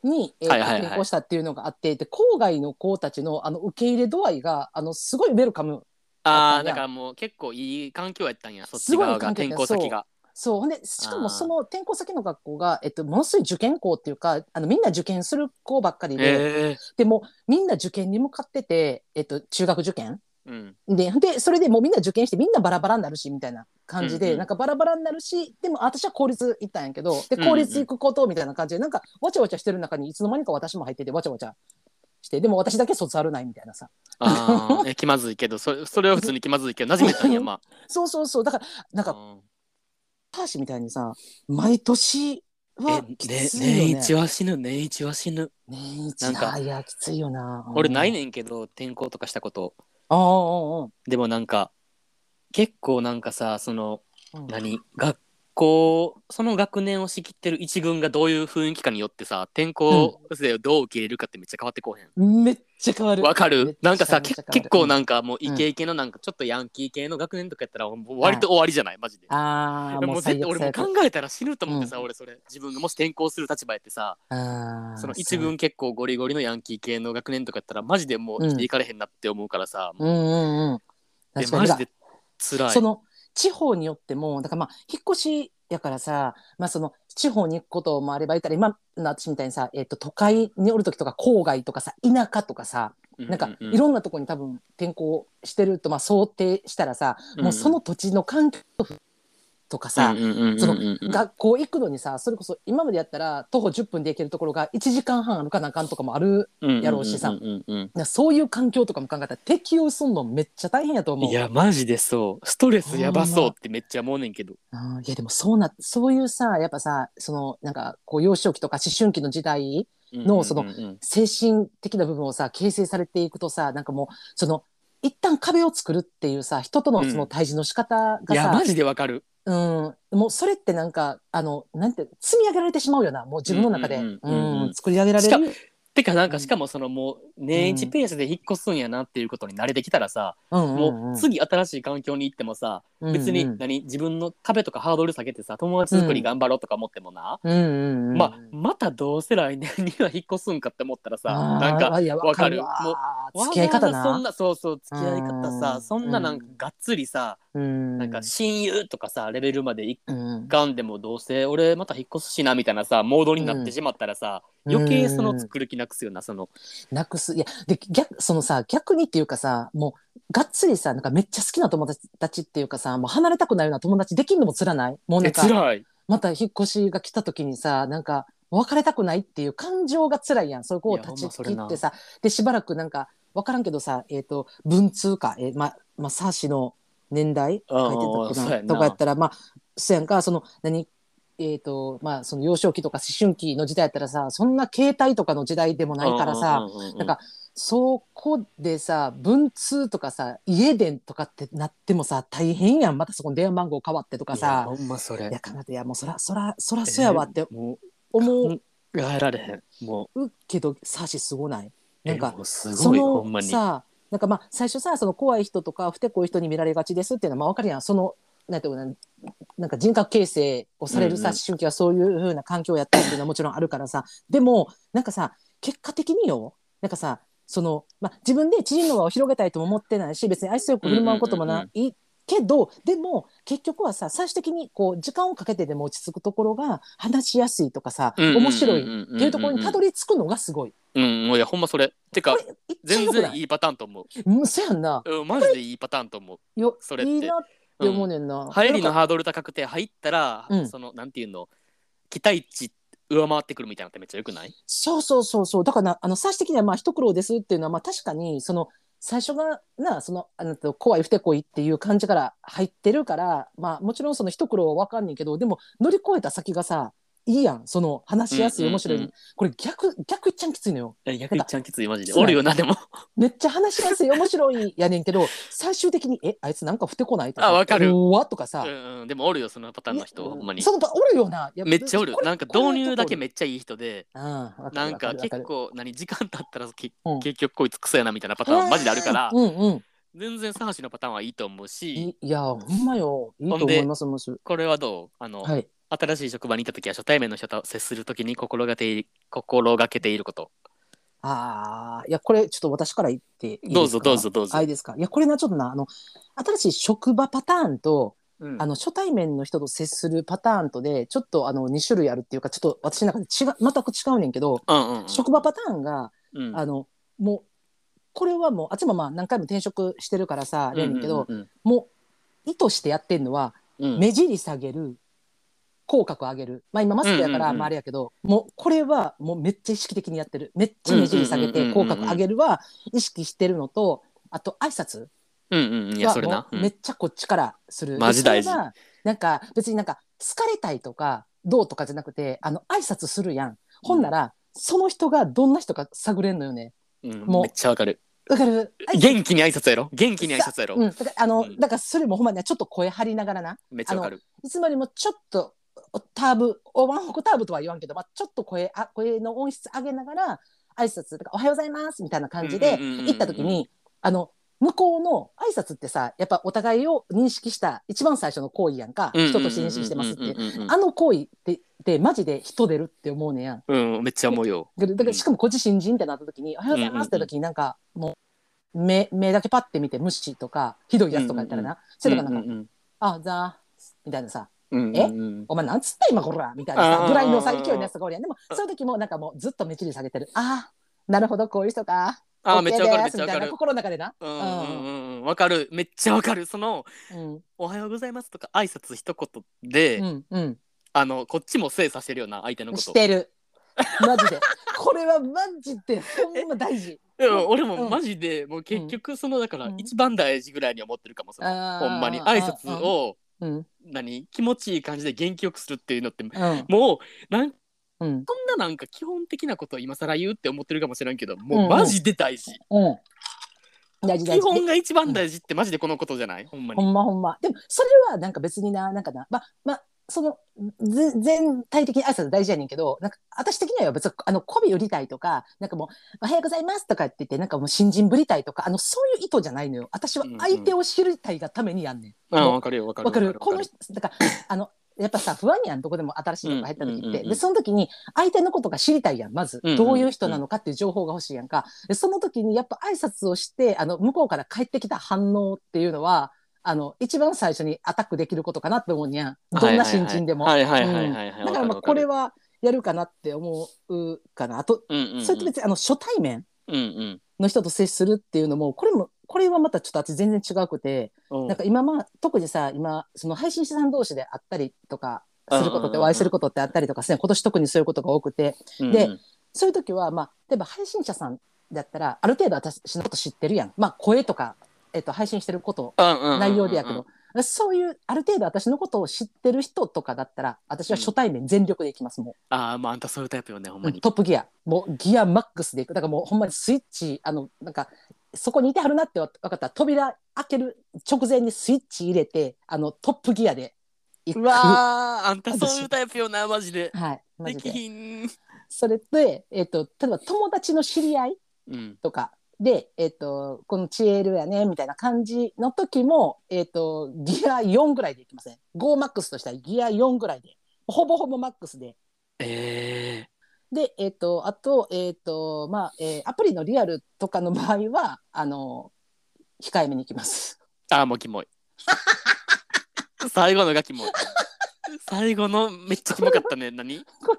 に、えっとはいはいしたっていうのがあってで郊外の子たちのあの受け入れ度合いがあのすごいウェルカムああだからもう結構いい環境やったんやそっち側が転校先がそう。ほんでしかあー。もその転校先の学校が、えっと、ものすごい受験校っていうかあのみんな受験する子ばっかりで、へえでもみんな受験に向かってて、えっと、中学受験。うん。ででそれでもうみんな受験してみんなバラバラになるしみたいな感じで、うんうん。なんかバラバラになるしでも私は公立行ったんやけどで公立行くことみたいな感じでなんかわちゃわちゃしてる中にいつの間にか私も入っててわちゃわちゃしてでも私だけ卒アルないみたいなさ。あ気まずいけどそれそれは普通に気まずいけど馴染めたんや まそうそうそう。だからなんあかパーシみたいにさ毎年はえきねついよね。年一は死ぬ年一は死ぬ。年一なんかあいやきついよな俺ないねねんけど転校とかしたこと。ああでもなんか結構なんかさそのうん。何？学校その学年を仕切ってる一軍がどういう雰囲気かによってさ転校生をどう受け入れるかってめっちゃ変わってこうへん？めっちゃ変わる。わかる？なんかさ結構なんかもうイケイケのなんかちょっとヤンキー系の学年とかやったら割と終わりじゃない？マジで。ああもう絶対俺も考えたら死ぬと思ってさ、うん。俺それ。自分がもし転校する立場やってさその一軍結構ゴリゴリのヤンキー系の学年とかやったらマジでもう生きていかれへんなって思うからさ、う。んうんうん。マジで辛い。その地方によってもだからまあ引っ越しやからさ、まあ、その地方に行くこともあればいたら今の私みたいにさ、えっと都会におる時とか郊外とかさ田舎とかさなんかいろんなとこに多分転校してるとまあ想定したらさ、もうその土地の環境とかさ、その学校行くのにさそれこそ今までやったら徒歩10分で行けるところが1時間半歩かなあかんとかもあるやろうしさ。そういう環境とかも考えたら適応すんのめっちゃ大変やと思う。いやマジでそう。ストレスやばそうってめっちゃ思うねんけど。うんいやでもそうなそういうさやっぱさそのなんかこう幼少期とか思春期の時代のそのうんうんうん。精神的な部分をさ形成されていくとさなんかもうその一旦壁を作るっていうさ人とのその対峙の仕方がさ、いやマジでわかるうん、もうそれってなんかあのなんて積み上げられてしまうよな。もう自分の中で、うんうんうんうんうん。作り上げられる。てかなんかうん。しかもそのもう年一ペースで引っ越すんやなっていうことに慣れてきたらさ、うんうんうん。もう次新しい環境に行ってもさ、別にうん。うん何自分の壁とかハードル下げてさ友達作り頑張ろうとか思ってもな、うん。うんうんまあまたどうせ来年には引っ越すんかって思ったらさあーなんかわかるわもう付き合い方そんなそうそう付き合い方さうん。そんななんかがっつりさ、うんなんか親友とかさレベルまでいうん。かんでもどうせ俺また引っ越すしなみたいなさモードになってしまったらさ、余計その作る気なくすよなその。なくす。いやで逆そのさ逆にっていうかさもうがっつりさなんかめっちゃ好きな友達っていうかさもう離れたくないような友達できんのもつらない？もうなえんか辛い。また引っ越しが来た時にさなんか別れたくないっていう感情が辛いやん。そういう子を断ち切ってさでしばらくなんか分からんけどさえっ、と文通かえーままあサーシの年代？書いてたかな。とかやったらまあそやんか。その何？えーとまあ、その幼少期とか思春期の時代やったらさそんな携帯とかの時代でもないからさ、なんかそこでさ文通とかさ家電とかってなってもさ大変やん。またそこの電話番号変わってとかさ。ほんまそれ。いやかないやもうそらそらそらそやわってえーも思ううやられへん。もう。けどサシすごない？なんかすごいそのほんまに。さなんかまあ最初さその怖い人とか不手こい人に見られがちですっていうのはまあ分かるやん。そのなんていうのかななんか人格形成をされるさ、思春期はそういう風な環境をやったっていうのはもちろんあるからさ。でもなんかさ結果的によなんかさその、まあ、自分で知人の輪を広げたいとも思ってないし別に愛想よく振る舞うこともないけどでも結局はさ最終的にこう時間をかけてでも落ち着くところが話しやすいとかさ面白いっていうところにたどり着くのがすごい。うんいやほんまそれ。てか全然いいパターンと思う。うんそやんな。うんマジでいいパターンと思う。よそれっていいなって思うねんな。入りのハードル高くて入ったら、うん。そのなんていうの期待値上回ってくるみたいなのってめっちゃよくない？そうそうそうそう。だからなあの最終的にはまあ一苦労ですっていうのはまあ確かにその最初がなそのあの怖い不手こいっていう感じから入ってるからまあもちろんその一苦労は分かんねんけどでも乗り越えた先がさいいやん。その話しやすいうんうんうん。面白い、これ逆逆いっちゃんきついのよ。え逆にちゃんきついマジで。そうおるよなでも。めっちゃ話しやすい面白いやねんけど最終的に「えあいつなんかふてこない?」とかあわかる。怖っとかさ、うん、うん、でもおるよそのパターンの人。ほんまにその場おるよな。いやめっちゃおる。これなんか導入だけこめっちゃいい人で。れうんわかるなんか結構何時間経ったらけうん。結局こいつクソやなみたいなパターンマジであるからうんうん。全然サハシのパターンはいいと思うし。いいやほんまよ。いいと思いますもすこれはどう？あの、はい新しい職場にいた時は初対面の人と接する時に心がけてい心がけていること。ああいやこれちょっと私から言っていいですか？どうぞどうぞどうぞ。あいいですか？いやこれなちょっとなあの新しい職場パターンとうん。あの初対面の人と接するパターンとでちょっとあの2種類あるっていうかちょっと私の中で違う全く違うねんけど、うんうんうん。職場パターンがうん。あのもうこれはもうあっちもまあ何回も転職してるからさあれやねんけど、うんうんもう意図してやってんのはうんうん。目尻下げる口角上げる。まあ今マスクやからまああれやけど、もうこれはもうめっちゃ意識的にやってる。めっちゃ目尻下げて口角上げるは意識してるのとあと挨拶。うんうんうん。いやそれな。はもうめっちゃこっちからする。マジ大事。なんか別になんか好かれたいとかどうとかじゃなくてあの挨拶するやん。ほんなら、その人がどんな人か探れんのよね。うん。もうめっちゃわかる。わかる？元気に挨拶やろ？元気に挨拶やろ？うん、だからあの、うん。だからそれもほんまにちょっと声張りながらな。めっちゃわかる。いつまでもちょっとオターブおワンオクターブとは言わんけど、まあ、ちょっと声あ声の音質上げながら挨拶とかおはようございますみたいな感じで行った時にあの向こうの挨拶ってさやっぱお互いを認識した一番最初の行為やんか、人として認識してますってあの行為ってでマジで人出るって思うねやん。うんめっちゃ思うよ。だからしかもこっち新人ってなった時に「おはようございます」って時になんかもう目目だけパッて見て無視とかひどいやつとかやったらな、それとかなんか「うんあざーす」みたいなさうんえうん。お前なんつった今こらみたいなさぐらいのさ勢いのやつがおりやん。でもそういう時もなんかもうずっと目尻下げてる。ああなるほどこういう人か。あー OK めっちゃわかるめっちゃわかる。心の中でな。うんうんうんうん。わかる。めっちゃわかる。そのうん「おはようございます」とか挨拶一言で、うんうん。あのこっちも精査してるような相手のこと。してる。マジで。これはマジでほんま大事。うん。俺うん。もマジでもう結局そのだからうん。一番大事ぐらいに思ってるかもそのあー。ほんまに。挨拶をうん。何？気持ちいい感じで元気よくするっていうのってうん。もうなんうん。そんななんか基本的なことを今更言うって思ってるかもしれんけどうん。もうマジで大事、うん。大事大事。基本が一番大事ってマジでこのことじゃない？ほんまほにんまほんま。でもそれはなんか別にななんかな。ままそのぜ全体的に挨拶大事やねんけどなんか私的には別にあの媚び売りたいとかなんかもう「おはようございます」とかって言ってなんかもう新人ぶりたいとかあのそういう意図じゃないのよ。私は相手を知りたいがためにやんねん。もううんわかるよわかる。わかるこのだからあのやっぱさ不安やんどこでも新しいのが入った時って、でその時に相手のことが知りたいやんまず、どういう人なのかっていう情報が欲しいやんか。でその時にやっぱ挨拶をしてあの向こうから返ってきた反応っていうのはあの一番最初にアタックできることかなって思うんやん。どんな新人でも。だからまあこれはやるかなって思うかな。あと、うんうんうん、それと別にあの初対面うんの人と接するっていうのもこれもこれはまたちょっと私全然違くて、う。ん。なんか今まあ特にさ今その配信者さん同士で会ったりとかすることってお会いすることってあったりとかすね今年特にそういうことが多くて。うんうん。でそういう時はまあ例えば配信者さんだったらある程度私のこと知ってるやん。まあ声とか、えっと、配信してること内容でやけど、そういうある程度私のことを知ってる人とかだったら私は初対面全力でいきますもん。ああ、まああんたそういうタイプよね、ほんまに。トップギアもうギアマックスでいくだからもうほんまにスイッチあのなんかそこにいてはるなって分かったら扉開ける直前にスイッチ入れてあのトップギアで行くうわー、あんたそういうタイプよな、マジで。はいマジで。それで、えっと例えば友達の知り合いうん。とかで、えっとこのチエルやねみたいな感じの時も、えっとギア4ぐらいでいきません5マックスとしたらギア4ぐらいでほぼほぼマックスでえで、えっ、と、あと、えっ、と、まあ、えーアプリのリアルとかの場合は、あの、控えめに行きます。ー。ああ、もうキモい。最後のがキモい。最後のめっちゃキモかったね。何？こ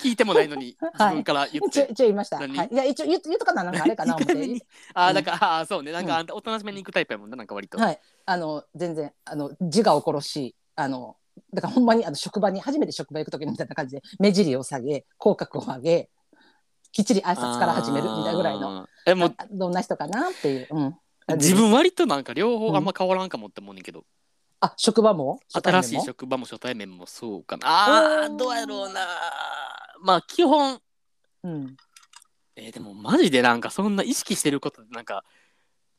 聞いてもないのに自分から言って。一応言いました。い。いや、一応言う、言うとかな、なんかあれかな、思って。ああ、うんだから、ああ、そうね。なんかあんたおとなしめに行くタイプやもんな、なんか割と。はい。あの、全然、あの、自我を殺し、あの、だからほんまにあの職場に初めて職場行く時みたいな感じで目尻を下げ口角を上げきっちり挨拶から始めるみたいなぐらいの。え、もうあどんな人かなっていう、うん、自分割となんか両方あんま変わらんかもって思うねんけど、あ職場も？新しい職職場も初対面もそうかなあーおーどうやろうなまあ基本うん、えーでもマジでなんかそんな意識してることなんか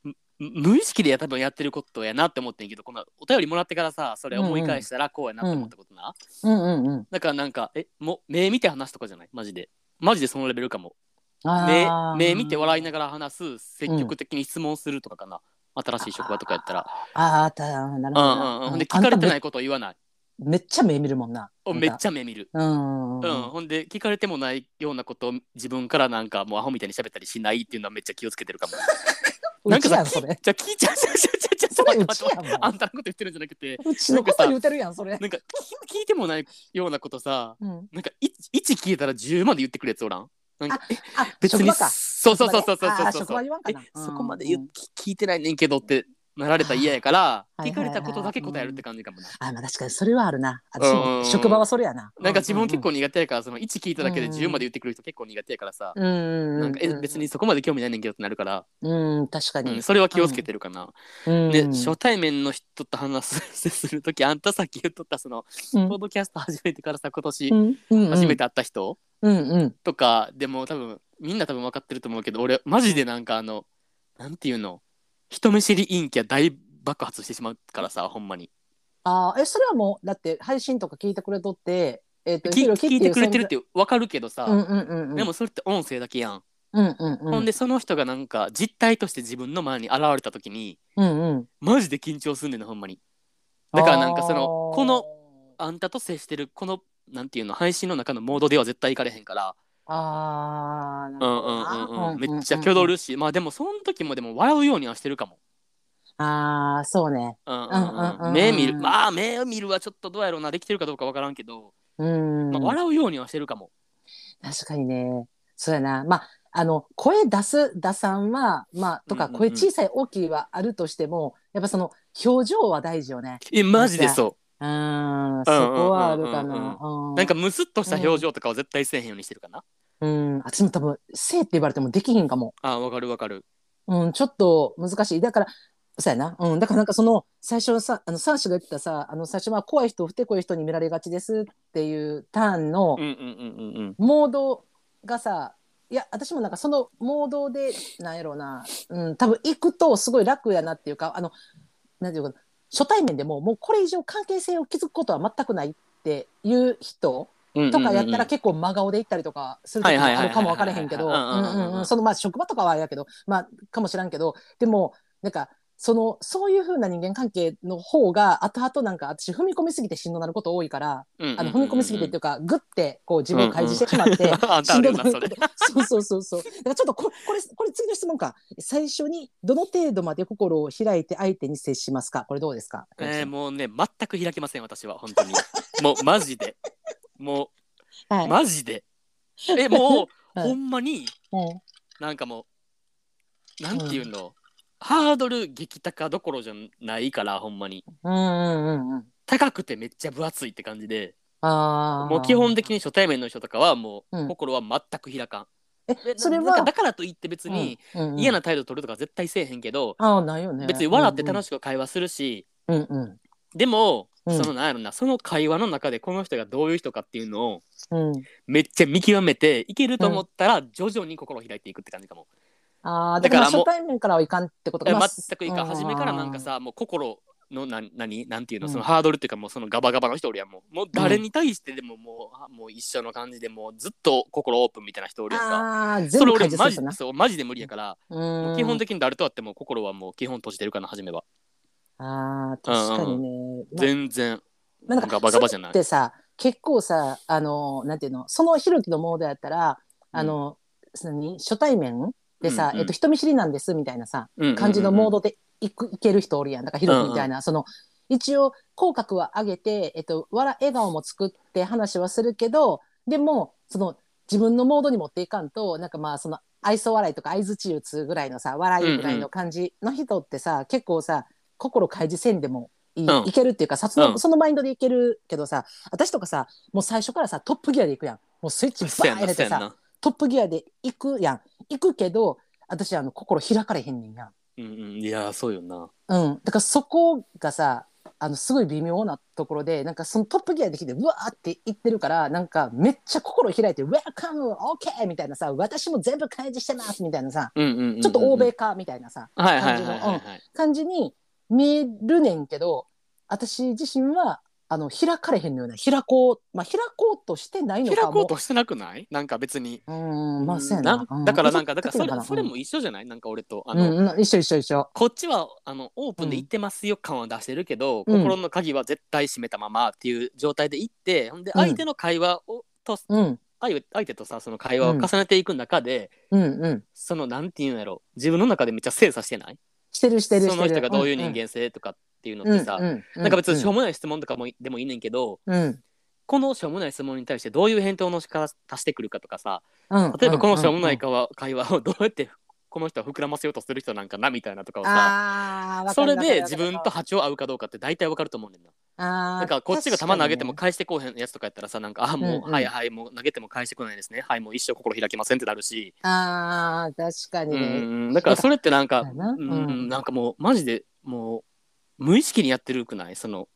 む無意識で多分やってることやなって思ってんけどこのお便りもらってからさそれ思い返したらこうやなって思ったことな、うんうんうんだからなんかえもう目見て話すとかじゃない？マジで。マジでそのレベルかも。あ目ー。目見て笑いながら話す積極的に質問するとかかな、新しい職場とかやったら。あーたなるほどうんうんうん。で聞かれてないいことを言わないめっちゃ目見るもんな。おめっちゃゃ目見る。うん。うん、ほんで聞かれてもないようなことを自分からなんかもうアホみたいに喋ったりしないっていうのはめっちゃ気をつけてるかも。う なんかさそれ。じゃあ聞いちゃうじゃじゃじゃあんたのこと言ってるんじゃなくてうちのこと言うてるやんそれなんか聞聞いてもないようなことさうんなんか 1, 1聞いたら10まで言ってくるやつおらんなんかえあ別にそうそうそうそうそうそうそうそこまで聞いてないねんけどってなられたら嫌やからはい聞かれたことだけ答えるって感じかもな。あまあ確かにそれはあるな。私うん。うんうんも職場はそれやな。なんか自分結構う苦手やからその1聞いただけでうん。10まで言ってくる人結構苦手やからさ。んうんうんなんかえ別にそこまで興味ないねんけどってなるから。うん確かうんにそれは気をつけてるかな。うん。で初対面の人と話す接 する時あんたさっき言っとったその、うん。ポッドキャスト始めてからさ今年初めて会った人、うんうん。とかでも多分みんな多分分かってると思うけど俺マジでなんかあのなんていうの？人見知り陰キャ大爆発してしまうからさほんまに。あーえそれはもうだって配信とか聞いてくれとってえっとき聞いてくれてるっうて分かるけどさ、うんうんうんうん。でもそれって音声だけやん、うんうんうん。ほんでその人がなんか実態として自分の前に現れた時にうんうん。マジで緊張すんねんなほんまに。だからなんかそのあー。このあんたと接してるこのなんていうの配信の中のモードでは絶対行かれへんからあーなるほうんうんうんうん。めっちゃ挙動るし。まあでもその時もでも笑うようにはしてるかも。ああそうね。うんうんうん目見る。まあ目を見るはちょっとどうやろうな。できてるかどうかわからんけど、うん。まあ、笑うようにはしてるかも。確かにね。そうやな。まああの声出す出さんはまあとか声小さい大きいはあるとしてもやっぱその表情は大事よね。えマジでそううんそこはあるかな。うん。なんかムスっとした表情とかは絶対せえへんようにしてるかな、うん。私も多分「せい」って言われてもできひんかも。あわかるわかる。うん、ちょっと難しい。だから、そうやな。うん、だからなんかその、最初さ、あの、サーシが言ってたさ、あの、最初は怖い人、不手こい人に見られがちですっていうターンのうんうんうんうんうん。モードがさ、いや、私もなんかそのモードで、なんやろうな、うん、多分行くとすごい楽やなっていうか、あの、なんていうか、初対面でももうこれ以上関係性を築くことは全くないっていう人うんとかやったら結構真顔で行ったりとかする時もあるかも分からへんけど。そのまあ職場とかはあれやけど。まあかもしらんけど。でもなんかそのそういう風な人間関係の方が後々なんか私踏み込みすぎてしんどなること多いから、うんうんうんうんあの踏み込みすぎてっていうかグッてこう自分を開示してしまって、あんたあしんどなる。ことそうそうそうそう。だからちょっとここれこれ次の質問か。最初にどの程度まで心を開いて相手に接しますか？これどうですか、えー、もうね全く開けません私は本当に。もうマジで。もはい、うマジで。えもう、はい。ほんまにうん。なんかもうなんていうの、ハードル激高どころじゃないからほんまに。うんうんうんうん。高くてめっちゃ分厚いって感じで。あー。もう基本的に初対面の人とかはもう、うん。心は全く開かん。ええそれはなんかだからといって別にうんうん嫌な態度取るとか絶対せえへんけど、ああないよね。別に笑って楽しく会話するし、うんうん。でも、うん。そのなんやろなその会話の中でこの人がどういう人かっていうのをうんうん。めっちゃ見極めていけると思ったら徐々に心を開いていくって感じかも。ああだから初対面からはいかんってことか。全くいいかうん。初めからなんかさもう心のな何なんていうのうん。そのハードルっていうかもうそのガバガバの人おるやんもう。もう誰に対してでももう,あ、もう一緒の感じでもうずっと心オープンみたいな人おるやんか。ああ全それ部俺マジそうマジで無理やから、もう基本的的に誰と会っても心はもう基本閉じてるかな初めは。ああ確かにね、まあ全然。まあなんかガバガバじゃない。ってさ結構さあのなんていうのそのひろきのモードやったらあの、何初対面でさ、うんうん。えっと、人見知りなんですみたいなさうんうんうん感じのモードでいくいける人おるやん。だからひろきみたいな、その一応口角は上げて、えっと、笑笑顔も作って話はするけどでもその自分のモードに持っていかんとなんかまあその愛想笑いとか相づち打つぐらいのさ笑いぐらいの感じの人ってさ、結構さ心開示せんでもいい,、うん。いけるっていうかさその,、うん。そのマインドでいけるけどさ私とかさもう最初からさトップギアでいくやん。もうスイッチバーン入れてさトップギアで行くやん。行くけど私あの心開かれへんねんやん。うんうん。いやそうよな。うん、だからそこがさあのすごい微妙なところでなんかそのトップギアできてうわーって言ってるからなんかめっちゃ心開いて「ウェルカムオーケー!」みたいなさ「私も全部開示してます」みたいなさうんうんちょっと欧米化みたいなさはいはいはいはいはい。感じに見えるねんけど私自身はあの開かれへんのよね。開こう。まあ開こうとしてないの開かも。こうとしてなくない？なんか別に。うーんまあそうやな。なんうんだからなんかだからそれそれも一緒じゃない？なんか俺とあうの、んうん、一緒一緒一緒。こっちはあのオープンで行ってますよ感は出してるけど、うん。心の鍵は絶対閉めたままっていう状態で行ってほんでうん。相手の会話をとうん。相相手とさその会話を重ねていく中で、うんうん。そのなんていうんやろ？自分の中でめっちゃ精査してない？してるしてるしてる。その人がどういう人間性とかっていうのってさ、うんうんなんか別にしょうもない質問とかもでもいいねんけど、うん。このしょうもない質問に対してどういう返答の仕方足してくるかとかさうん例えばこのしょうもないか会話会話をどうやってこの人は膨らませようとする人なんかなみたいなとかをさそれで自分と波長合うかどうかって大体わかると思うねんな。なんかこっちが球投げても確返してこうへんやつとかやったらさなんかあもう、うんうん。はいはいもう投げても返してこないですね。はいもう一生心開きませんってなるし、あー確かうんにね、うん。だからそれってなんかうんなんかもうマジでもう無意識にやってるくない？その。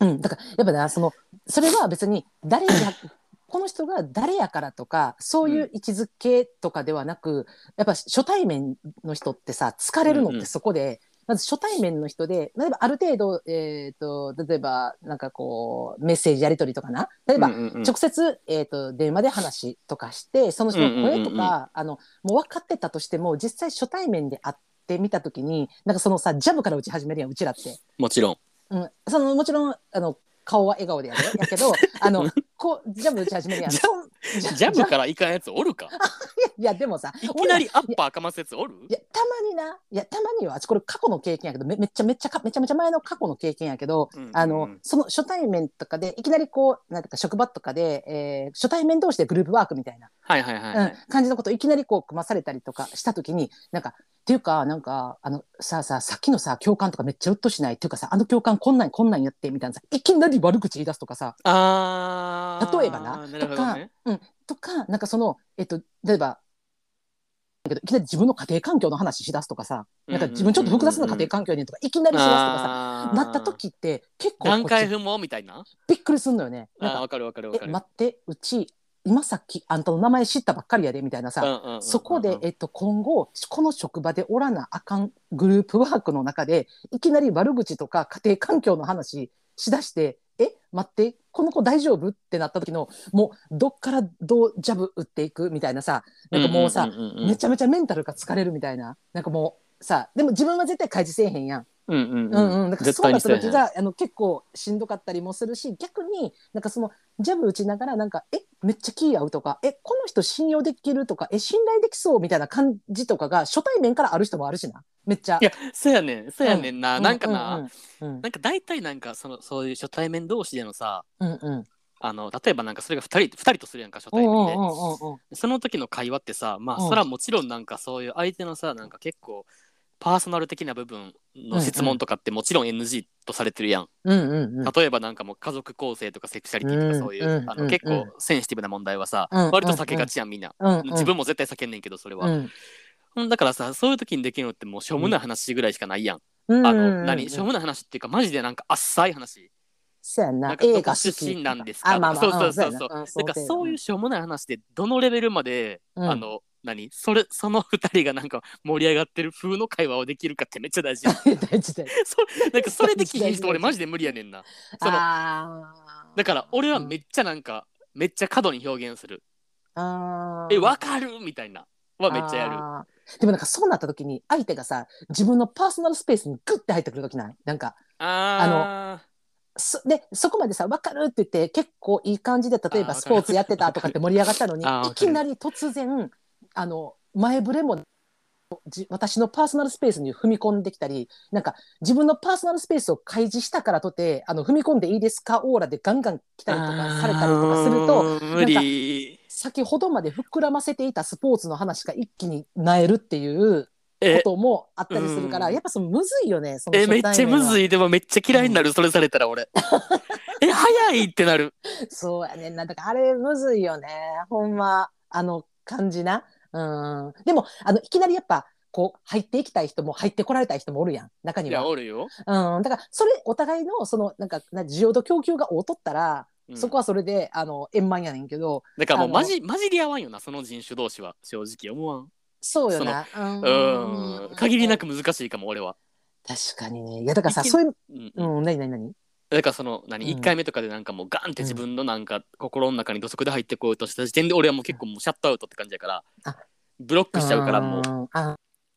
うん、だからやっぱなそのそれは別に誰や この人が誰やからとかそういう位置づけとかではなく、やっぱ初対面の人ってさ疲れるのってうんうん。そこで、まず初対面の人で例えばある程度、えー、と例えばなんかこうメッセージやり取りとかな？例えば、うんうんうん。直接、えー、と電話で話とかしてその人の声とか、うんうんうんうんあのもう分かってたとしても実際初対面で会ってみた時になんかそのさジャブから打ち始めるやんうちらって。もちろん。うん、そのもちろんあの顔は笑顔でやるやけど あのこうジャブ打ち始めるやん。ジャそんジジャブからいかんやつおるか？いやでもさいきなりアッパーかますやつおる？いやたまにな。いやたまにはあこれ過去の経験やけどめめっちゃめっちゃかめちゃめちゃ前の過去の経験やけど、うんうんうん。あのその初対面とかでいきなりこうなんていうか職場とかで、えー初対面同士でグループワークみたいな、はいはいはい、はい。うん、感じのことをいきなりこう組まされたりとかした時になんかっていうかなんかあのさあさあさっきのさ共感とかめっちゃうっとしない？っていうかさあの共感こんなんこんなんやってみたいなさいきなり悪口言い出すとかさあー。例えばななるほどね。うん、とかなんかその、えっと、例えばだけどいきなり自分の家庭環境の話しだすとかさなんか自分ちょっと複雑な家庭環境にとかいきなりしだすとかさなった時って結構段階踏もうみたいな？びっくりすんのよね。なんかわかるわかるわかる。え待ってうち今さっきあんたの名前知ったばっかりやでみたいなさ、そこで、えっと、今後この職場でおらなあかんグループワークの中でいきなり悪口とか家庭環境の話しだして「え待ってこの子大丈夫?」ってなった時のもうどっからどうジャブ打っていくみたいなさなんかもうさ、んんんんめちゃめちゃメンタルが疲れるみたいななんかもうさでも自分は絶対開示せえへんやん。うんうんうん。うん、だから絶そうなった時があの結構しんどかったりもするし逆になんかそのジャブ打ちながらなんかえめっちゃ気合うとかえこの人信用できるとかえ信頼できそうみたいな感じとかが初対面からある人もあるしな。めっちゃ。いやそうやねん。そうやねんな、うなんかな、うんうんなんか大体なんかそのそういう初対面同士でのさうんうん。あの例えばなんかそれが2人二人とするやんか初対面で、うんうんうんうんうん。その時の会話ってさまあうん。それはもちろんなんかそういう相手のさなんか結構パーソナル的な部分の質問とかってもちろん NG とされてるやん、うんうんうん。例えばなんかもう家族構成とかセクシャリティとかそういう、うんうんあの結構センシティブな問題はさ、うん割と避けがちやんみんな、うんうん。自分も絶対避けんねんけどそれは、うん。うん。だからさそういう時にできるのってもうしょうもない話ぐらいしかないやん、うんあのうんうん。何？しょうもない話っていうかマジでなんかあっさい話。そうやんなかどこなん映画好き出身なんですか？あまあまあそうそうそうそう。うんやな。なんかそういうしょうもない話でどのレベルまで、うん。あの何？それその二人がなんか盛り上がってる風の会話をできるかってめっちゃ大事 大事大事。そなんかそれできひん人 俺マジで無理やねんな。そのだから俺はめっちゃなんか、めっちゃ過度に表現する。えわかる？みたいな。はめっちゃやる。でもなんかそうなった時に相手がさ自分のパーソナルスペースにグッて入ってくる時ない？なんか。あそでそこまでさ分かるって言って結構いい感じで例えばスポーツやってたとかって盛り上がったのにいきなり突然あの前触れもじ私のパーソナルスペースに踏み込んできたりなんか自分のパーソナルスペースを開示したからとてあの踏み込んでいいですかオーラでガンガン来たりとかされたりとかするとあー無理先ほどまで膨らませていたスポーツの話が一気になえるっていうこえともあったりするからうん。やっぱそのむずいよねそのえめっちゃむずい。いでもめっちゃ嫌いになる、それされたら俺。え早いってなる。そうやね。んなだからあれむずいよね。ほんまあの感じなうん。でもあのいきなりやっぱこう入っていきたい人も入ってこられたい人もおるやん。中いには。やおるよ、うん、だからそれお互いのそのなんかな需要と供給が合うとったら、うん。そこはそれであの円満やねんけどだからもうマジマジり合わんよなその人種同士は。正直思わん。そうよな。うん。限りなく難しいかも俺は、確かにね。いやだからさそういううん。うん。何何何？だからその何、うん。1回目とかでなんかもうガンって自分のなんか心の中に土足で入ってこようとした時点で俺はもう結構もうシャットアウトって感じやからあ。ブロックしちゃうからもう。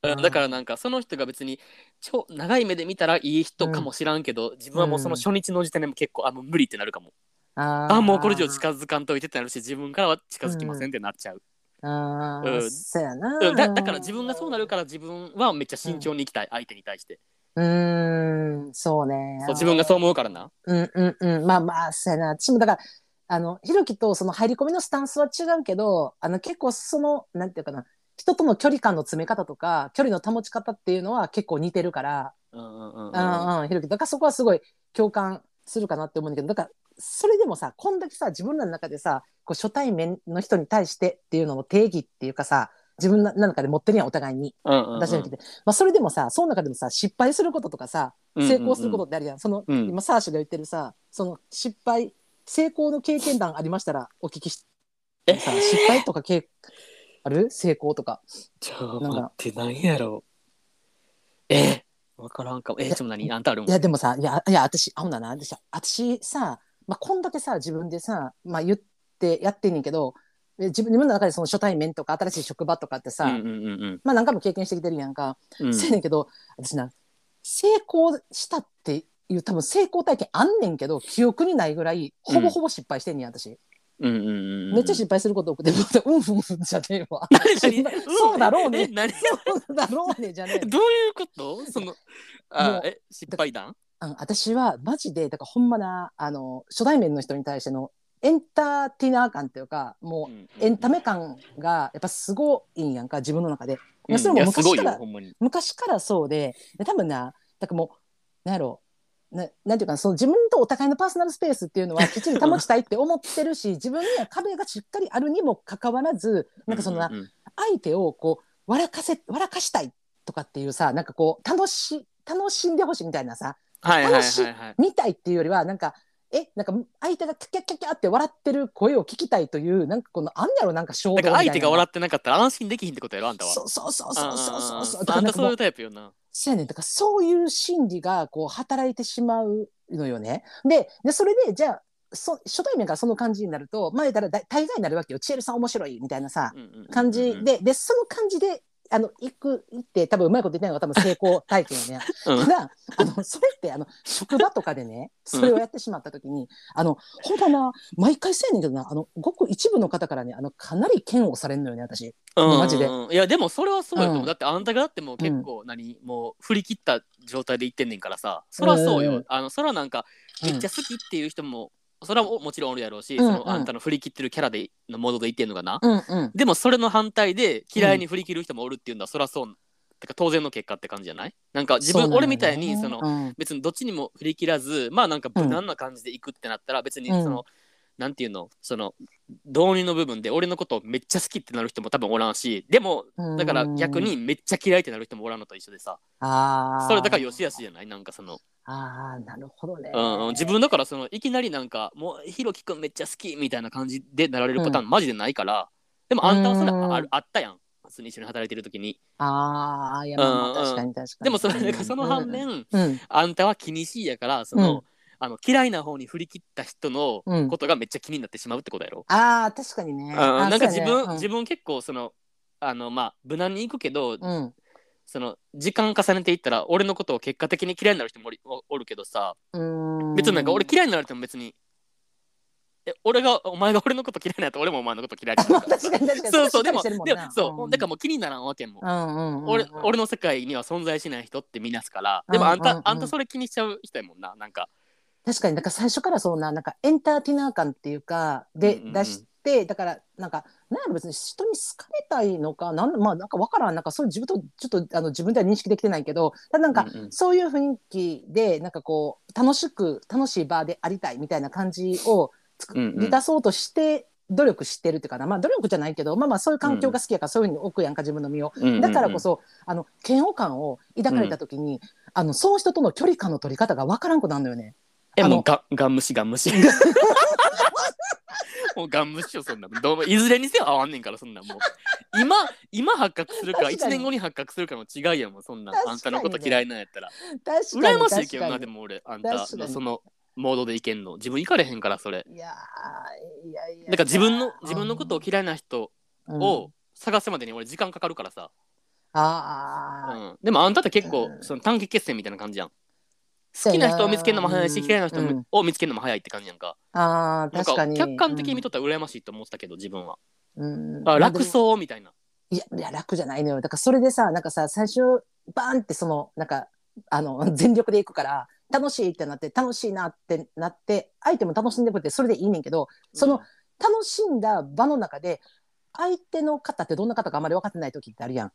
だからなんかその人が別に超長い目で見たらいい人かもしらんけど、自分はもうその初日の時点でも結構あもう無理ってなるかも、ああもうこれ以上近づかんといてってなるし自分からは近づきませんってなっちゃう、あー。うん。そうやな、うん。だだから自分がそうなるから自分はめっちゃ慎重にいきたい、相手に対してうーんそうね。そう自分がそう思うからな。うんうんうんまあまあそうやな。私もだからあのひろきとその入り込みのスタンスは違うけどあの結構そのなんていうかな人との距離感の詰め方とか距離の保ち方っていうのは結構似てるから、うんうんうんうん。うんうん、ひろきだからそこはすごい共感するかなって思うんだけどだからそれでもさこんだけさ自分らの中でさこう初対面の人に対してっていうのの定義っていうかさ自分の中で持ってるやんお互いに。うんうんうん。私の時で、まあ、それでもさその中でもさ失敗することとかさ成功することってあるやん,、その、うん。今サーシが言ってるさその失敗成功の経験談ありましたらお聞きしえさ失敗とか経ある？成功とか。ちょなんって何やろ。うえ？分からんかも。えちょっと何あんたあるもん？いやでもさいやいや私あほんなな私私さ、まあ、こんだけさ自分でさ、まあ、言ってやってんねんけどえ自分自分の中でその初対面とか新しい職場とかってさ、うんうんうんまあ何回も経験してきてるやんか、うん。そうやねんけど私な成功したっていう多分成功体験あんねんけど記憶にないぐらいほぼほぼ失敗してんねん私、うんうんうんうん。めっちゃ失敗すること多くて うんうんうんじゃねえわ。そうだろうね。え何？そうだろうねじゃねえ。どういうこと？そのあえ失敗談？うん私はマジでだからほんまなあの初対面の人に対してのエンターテイナー感っていうかもうエンタメ感がやっぱすごいんやんか自分の中で。いやそれも昔から昔からそうでで多分なだからもうなんやろななんていうかなその自分とお互いのパーソナルスペースっていうのは きっちり保ちたいって思ってるし自分には壁がしっかりあるにもかかわらずなんかその相手をこう笑かせ笑かしたいとかっていうさなんかこう楽し楽しんでほしいみたいなさはいはいはい楽しいはい。見たいっていうよりはなんかえなんか相手がキャキャキャキャって笑ってる声を聞きたいというなんかこのあんやろなんか衝動みたいな相手が笑ってなかったら安心できひんってことやろあんたは。そうそうそうそうそうそう。そうあんうそういうタイプよな。そうやねんだからそういう心理がこう働いてしまうのよね。ででそれでじゃあそ初対面からその感じになると前からだ大概になるわけよ「チエルさん面白い」みたいなさうんうんうんうん。感じで。でその感じであの行く行って多分うまいこと言ってないのが多分成功体験よね。うん。ただあのそれってあの職場とかでねそれをやってしまった時に、あのほんまな毎回そうやねんけどなあのごく一部の方からねあのかなり嫌悪されるのよね私。うん。マジで。いやでもそれはそうやと思う、うん。だってあんたがだってもう結構何、もう振り切った状態で言ってんねんからさ。それはそうよ、うんあのそれはなんかめっちゃ好きっていう人も、それはももちろんおるやろうし、うんうん。そのあんたの振り切ってるキャラでのモードで言ってんのかな、うんうん。でもそれの反対で嫌いに振り切る人もおるっていうのはそりゃそうてか当然の結果って感じじゃない？なんか自分、そうなのよね。俺みたいにその、うん。別にどっちにも振り切らずまあなんか無難な感じでいくってなったら別にうん。その、なんていうの？その導入の部分で俺のことをめっちゃ好きってなる人も多分おらんしでもだから逆にめっちゃ嫌いってなる人もおらんのと一緒でさ。それだからよしあしじゃない？なんかその、あーなるほどね。うんうん、自分だからそのいきなりなんかもうひろきくんめっちゃ好きみたいな感じでなられるパターンマジでないから、でもあんたはそれうん。あるあったやん。普通に一緒に働いてる時に。ああいやうんうん。確かに確かに。でもそれその反面、うん、うん。あんたは気にしいやからその、うんあの嫌いな方に振り切った人のうん。ことがめっちゃ気になってしまうってことやろ、ああ確かにね。なんか自分、そうやね。自分結構そのあのまあ無難にいくけど、うん。その時間重ねていったら俺のことを結果的に嫌いになる人もおるけどさうん。別になんか俺嫌いになる人も別にえ俺がお前が俺のこと嫌いになったら俺もお前のこと嫌い そうそうでもでな。もそう、ん。だからもう気にならんわけも、うんうんうん俺俺の世界には存在しない人って見なすから。でもあんた、うんうん。うんあんたそれ気にしちゃう人やもんな。なんか確かになんか最初からそうななんかエンターテイナー感っていうかでうんうんうん出して、だからなんかなんやろ別に人に好かれたいのかなんまあなんかわからんなんかそういう自分とちょっとあの自分では認識できてないけどただなんか、うんうんそういう雰囲気でなんかこう楽しく楽しい場でありたいみたいな感じを作うんうんり出そうとして。努力してるっていうかな、まあ、努力じゃないけど、まあまあそういう環境が好きやから、そういうふうに置くやんか、自分の身を。だからこそ、あの嫌悪感を抱かれた時に、あのその人との距離感の取り方がわからんくなるのよね。えもう。ガガン無視ガン無視。もうガン無視よそんな。どうもいずれにせよ合わんねんからそんなんもう。今今発覚するか確かに。1年後に発覚するかの違いやもんそんな。ん確かにね。あんたのこと嫌いなんやったら。確かに羨ましいけど確かに。なでも俺あんた確かに。のそのモードでいけんの。自分行かれへんからそれ。いやーいやいやだから自分の自分のことを嫌いな人うん。を探すまでに俺時間かかるからさ、あー。うん、でもあんたって結構うん。その短期決戦みたいな感じやん好きな人を見つけるのも早いしうん嫌いな人うん。を見つけるのも早いって感じやんか。あーなん確かに。客観的に見とったら羨ましいと思ってたけど自分は。うん。あ楽そうみたいな。いやいや楽じゃないのよ。だからそれでさなんかさ最初バーンってそのなんかあの 全力でいくから楽しいってなって楽しいなってなって相手も楽しんでくれてそれでいいねんけどその楽しんだ場の中で相手の方ってどんな方かあまり分かってない時ってあるやん。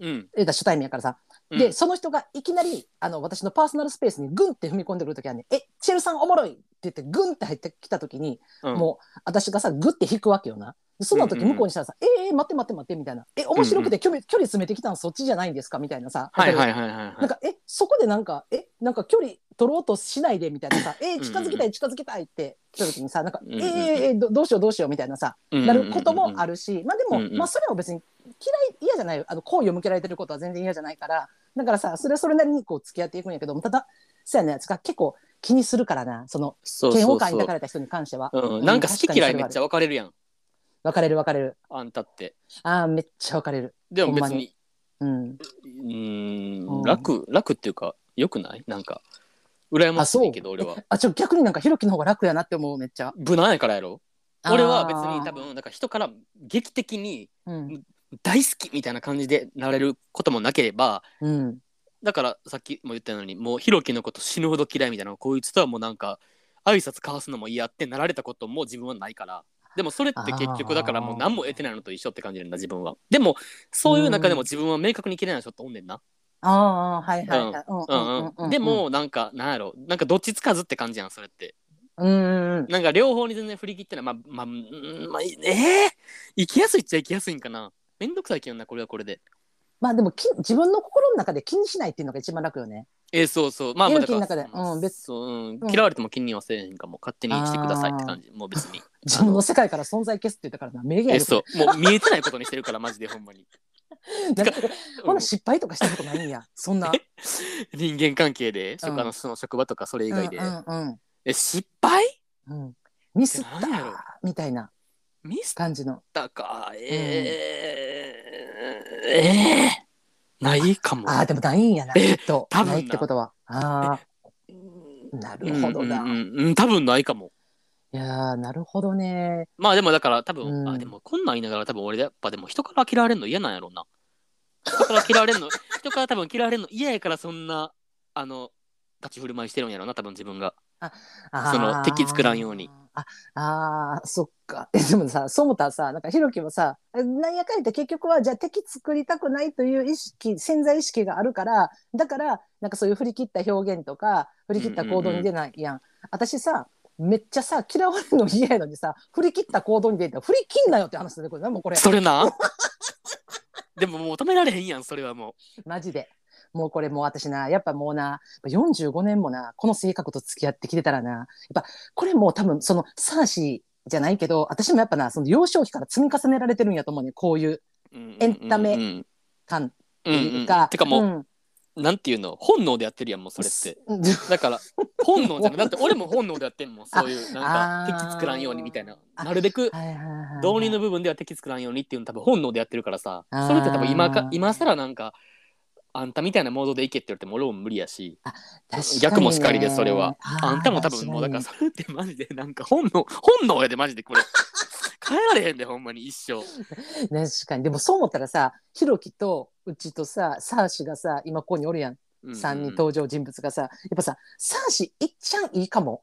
うん、言うたら初対面やからさ、うん。でその人がいきなりあの私のパーソナルスペースにグンって踏み込んでくる時はね「えチェルさんおもろい!」って言ってグンって入ってきた時に、うん、もう私がさグッて引くわけよな。でその時うんうんうん。向こうにしたらさ「えー、待って待って待って」みたいな「え面白くて距離,、距離詰めてきたのそっちじゃないんですか?」みたいなさ、はいはいいはいなんかえそこでなんかえなんか距離取ろうとしないでみたいなさ「えー近づきたい近づきたい」って来た時にさなんか「うんうー、えーどどうしようどうしよう」みたいなさなることもある。るし、まあでも、うんうん。まあそれは別に嫌い嫌じゃないよあの好意を向けられてることは全然嫌じゃないからだからさそれはそれなりにこう付き合っていくんやけどただそうやねが結構気にするからな。その嫌悪感に抱かれた人に関しては。うん、なんか好き嫌いめっちゃゃ分かれるやん。分かれる分かれる。あんたって。ああめっちゃ分かれる。でも別にうんうん。ん。楽楽っていうかよくない？なんか羨ましいけど俺は。あちょ逆になんかひろきの方が楽やなって思うめっちゃ。無難やからやろ？俺は別に多分なんか人から劇的にうん大好きみたいな感じでなれることもなければうん。だからさっきも言ったようにもうひろきのこと死ぬほど嫌いみたいなこいつとはもうなんか挨拶交わすのも嫌ってなられたことも自分はないから。でもそれって結局だからもう何も得てないのと一緒って感じなんだ自分は。でもそういう中でも自分は明確に嫌いな人っておんねんな、ああはいはいでもなんかなんやろ。なんかどっちつかずって感じやんそれって。うんなんか両方に全然振り切ってない。まあまあうんまあええ生きやすいっちゃ生きやすいんかなめんどくさいけどなこれはこれで。まあでもき自分の心の中で気にしないっていうのが一番楽よね。えー、そうそう。まあまあだかの中で。うん別そう、うん。うん。嫌われても気にはせえへんかも。勝手にしてくださいって感じ。もう別に。自分の世界から存在消すって言ったからな。名言やでえそうもう見えてないことにしてるからマジでほんまに。なんかうんほな失敗とかしたことないんや。そんな。人間関係で、うん。他のその職場とかそれ以外で、うんうんえ失敗？うん。うんミスったなんやろ。みたいなミスっ感じのたか。えええないかも。ああでもないんやなきえっと。多分な。ないってことは。ああなるほどな、うんうん多分ないかも。いやーなるほどね。まあでもだから多分、うん。あでもこんなん言いながら多分俺やっぱでも人から嫌われるの嫌なんやろうな。人から嫌われるの 人から多分嫌われるの嫌やからそんなあの立ち振る舞いしてるんやろうな多分自分が。その敵作らんようにああーそっか。えでもさそう思ったらさなんかひろきもさなんやかんやって結局はじゃあ敵作りたくないという意識潜在意識があるからだからなんかそういう振り切った表現とか振り切った行動に出ないやん,、私さめっちゃさ嫌われるの嫌やのにさ振り切った行動に出たら振り切んなよって話だねこれなもうこれ。それな。でももう止められへんやんそれはもマジで。もうこれもう私な、やっぱもうな、やっぱ45年もな、この性格と付き合ってきてたらな、やっぱこれもう多分そのサーシーじゃないけど、私もやっぱな、その幼少期から積み重ねられてるんやと思うね、こういうう。エンタメうん感ってうんうんいうか。てかもう、ん。なんていうの？本能でやってるやんもうそれって。うん。だから本能じゃない。だって俺も本能でやってんもんそういうなんか敵作らんようにみたいな。あなるべくはいはいはいはい。道理の部分では敵作らんようにっていうの多分本能でやってるからさ。それって多分今か今更なんかあんたみたいなモードでいけって言われても俺も無理やし。逆もしかりでそれは。ーあんたも多分もうだから確それってマジでなんか本能 本能やでマジでこれ。変えられへんでほんまに一生。確かに。でもそう思ったらさひろきとうちとさサーシがさ今ここにおるやん。うん3人登場人物がさやっぱさサーシいっちゃんいいかも。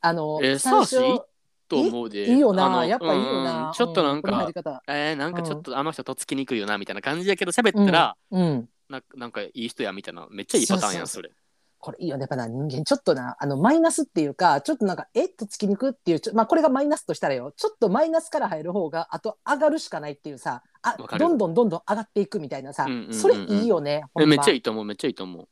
あの、えーサーシと思うで。いいよなやっぱいいような、ん。ちょっとなんかり方。えーなんかちょっとあの人とっつきにくいよなみたいな感じやけど喋ったらうんななんかいい人やみたいなめっちゃいいパターンやんそれ。これいいよね。やっぱな人間ちょっとなあのマイナスっていうかちょっとなんかえっとつきにくっていうちょまあこれがマイナスとしたらよ。ちょっとマイナスから入る方があと上がるしかないっていうさあどんどんどんどん上がっていくみたいなさ、うんうんうんうん。それいいよねま。えめっちゃいいと思うめっちゃいいと思う。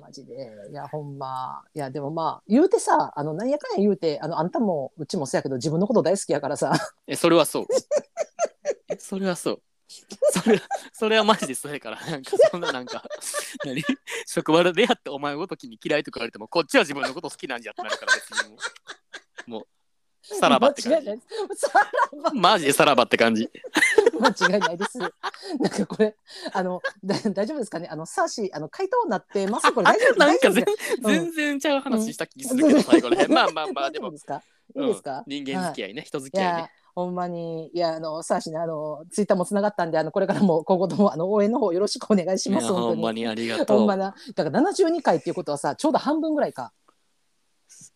マジで。いやほんま。いやでもまあ言うてさあのなんやかんや言うてあのあんたもうちもそうやけど自分のこと大好きやからさ。えそれはそう。えそれはそう それそれはマジでそうやからなんかそんななんか何？職場で出会ってお前ごときに嫌いとか言われてもこっちは自分のこと好きなんじゃってなるから別にもうもうさらばって感じマジでさらばって感じ間違いないです。なんかこれ、あの、だ大丈夫ですかね？あの、サーシー、あの、回答になってます？これ大丈夫。なんか全全然ちゃう話した気するけど、最後ねまあまあまあ でも。いいですか？うん人間付き合いね、人付いやき合いね。ほんまに、いや、あの、サーシーね、あの、ツイッターもつながったんで、あの、これからも、今後とも、あの、応援の方よろしくお願いしいます。やほんまに。にありがとうほんまな、だから、七十二回っていうことはさ、ちょうど半分ぐらいか。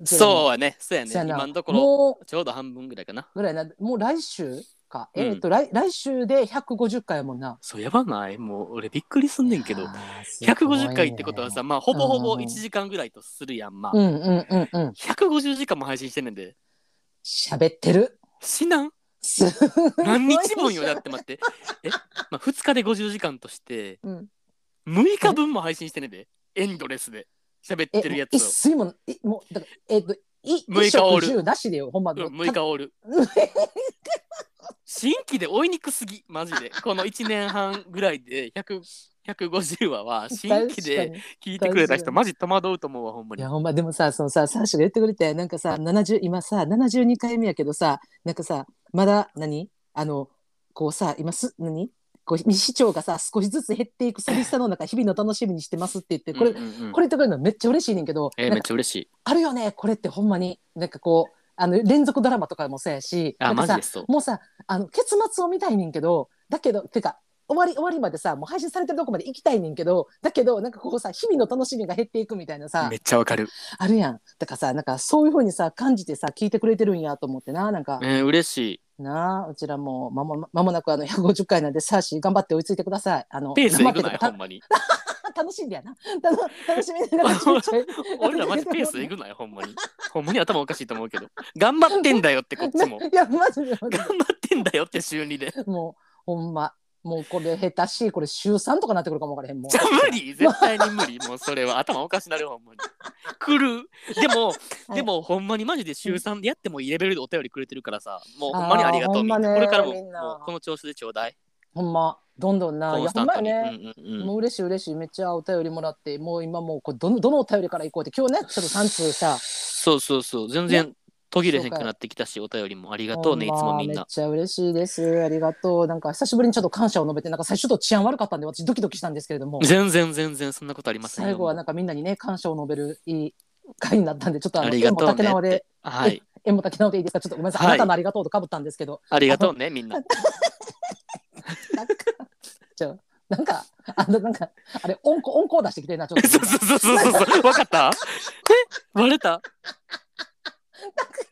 そうやねそうやねやな今のところちょうど半分ぐらいかなぐらいな、もう来週か。うんえっ、と、来、来週で百五十回やもんな。そうやばないもう俺びっくりすんねんけどね150回ってことはさまあほぼほぼうん1時間ぐらいとするやんまあ、うんうんうんうん。150時間も配信してんねんで喋ってる。死なん？す何日分よ？だって待って。え、まあ、2日で50時間としてうん。6日分も配信してんねんでエンドレスで。喋ってるやつ一を睡もいもうだからえっ、とい6日オール。衣食住なしでよほんま、うん6日オール。新規で追いにくすぎマジで。この1年半ぐらいで100 150話は 新規で聞いてくれた人マジ戸惑うと思うわほんまに。いやほんまでもさそのさサーシが言ってくれてなんかさ70今さ72回目やけどさなんかさまだ何？あのこうさ今す何？こう未視聴がさ少しずつ減っていく寂しさの中日々の楽しみにしてますって言ってこれ、うんうんうん。これ言ってくれるのめっちゃ嬉しいねんけど、えーめっちゃ嬉しい。あるよねこれってほんまに。なんかこうあの連続ドラマとかもそうやしあなんかさマジでそう。もうさあの結末を見たいねんけどだけどてか終わり終わりまでさもう配信されてるとこまで行きたいねんけどだけどなんかこうさ日々の楽しみが減っていくみたいなさめっちゃわかる。あるやん。だからさなんかそういうふうにさ感じてさ聞いてくれてるんやと思ってな。なんか、えー嬉しい。なあうちらもまもまもなくあの150回なんでサーシー頑張って追いついてください。あのペースえぐ頑張ってたないほんまに。楽しんでやな。楽楽しみながらちょいちょい俺らマジペースえぐないほんまに。ほんまに頭おかしいと思うけど。頑張ってんだよってこっちも。いやマジで頑張ってんだよって週2でで。もうほんまもうこれ下手しいこれ週3とかなってくるかもわからへんもう。じゃあ無理。絶対に無理。もうそれは。頭おかしなるほんまに。来る。でも、はい。でもほんまにマジで週3でやってもいいレベルでお便りくれてるからさ。もうほんまにありがとうみんな。これからももうこの調子でちょうだい。ほんま。どんどんなコいやほんまやンスタントに、ね、うんうんうん。もう嬉しい嬉しい。めっちゃお便りもらってもう今もうこれどのどのお便りからいこうって。今日ねちょっと3通さ。そうそうそう。全然途切れへんくなってきたしお便りもありがとうねいつもみんなめっちゃ嬉しいです。ありがとう。なんか久しぶりにちょっと感謝を述べて、なんか最初と治安悪かったんで、私ドキドキしたんですけれども。全然全然そんなことありませんよ最後はなんかみんなにね、感謝を述べるいい回になったんで、ちょっとあの、ありがとうねはい縁も竹縄でいいですか？ちょっとごめんなさい。はいあなたのありがとうとかぶったんですけど。ありがとうねみんななんか、ちょ、なんか、あの、なんか、あれ、音符、音符を出してきてるな、ちょっと。そうそうそうそうそうそう分かった？え？バレた？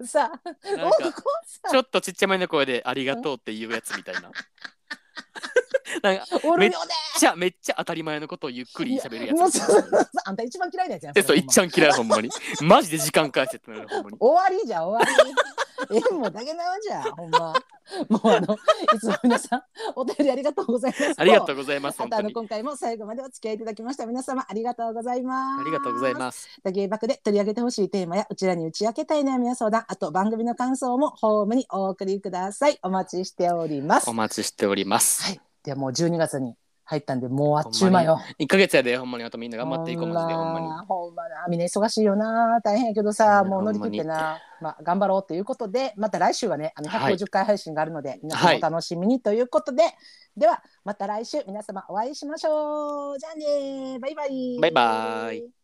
さ、なんかさちょっとちっちゃめの声で「ありがとう」っていうやつみたいな なんかおるよね。じゃあめっちゃ当たり前のことをゆっくり喋るやつもうそうそうそうあんた一番嫌いなやつやん。でそういっちゃゃん嫌いほんまに マジで時間返せってなるほんまに 終わりじゃん終わり。えもうだけなわじゃんほんま。もうあのいつも皆さんお便りありがとうございます。ありがとうございますあとあの今回も最後までお付き合いいただきました皆様ありがとうございます。ありがとうございますす。芸爆で取り上げてほしいテーマやうちらに打ち明けたい悩みや相談あと番組の感想もホームにお送りください。お待ちしておりますお。待ちしておりますはい。でもう12月に入ったんでもうあっちゅう間よ。1ヶ月やでほんまにあとみんな頑張っていこうマジでほんまに。ほんまな。みんな忙しいよな。大変やけどさ、うんもう乗り切ってな。まあ頑張ろうということでまた来週はねあのはい。150回配信があるので、皆さんお楽しみにということで、ではまた来週。皆様お会いしましょう。じゃあねバイバイ。バイバイ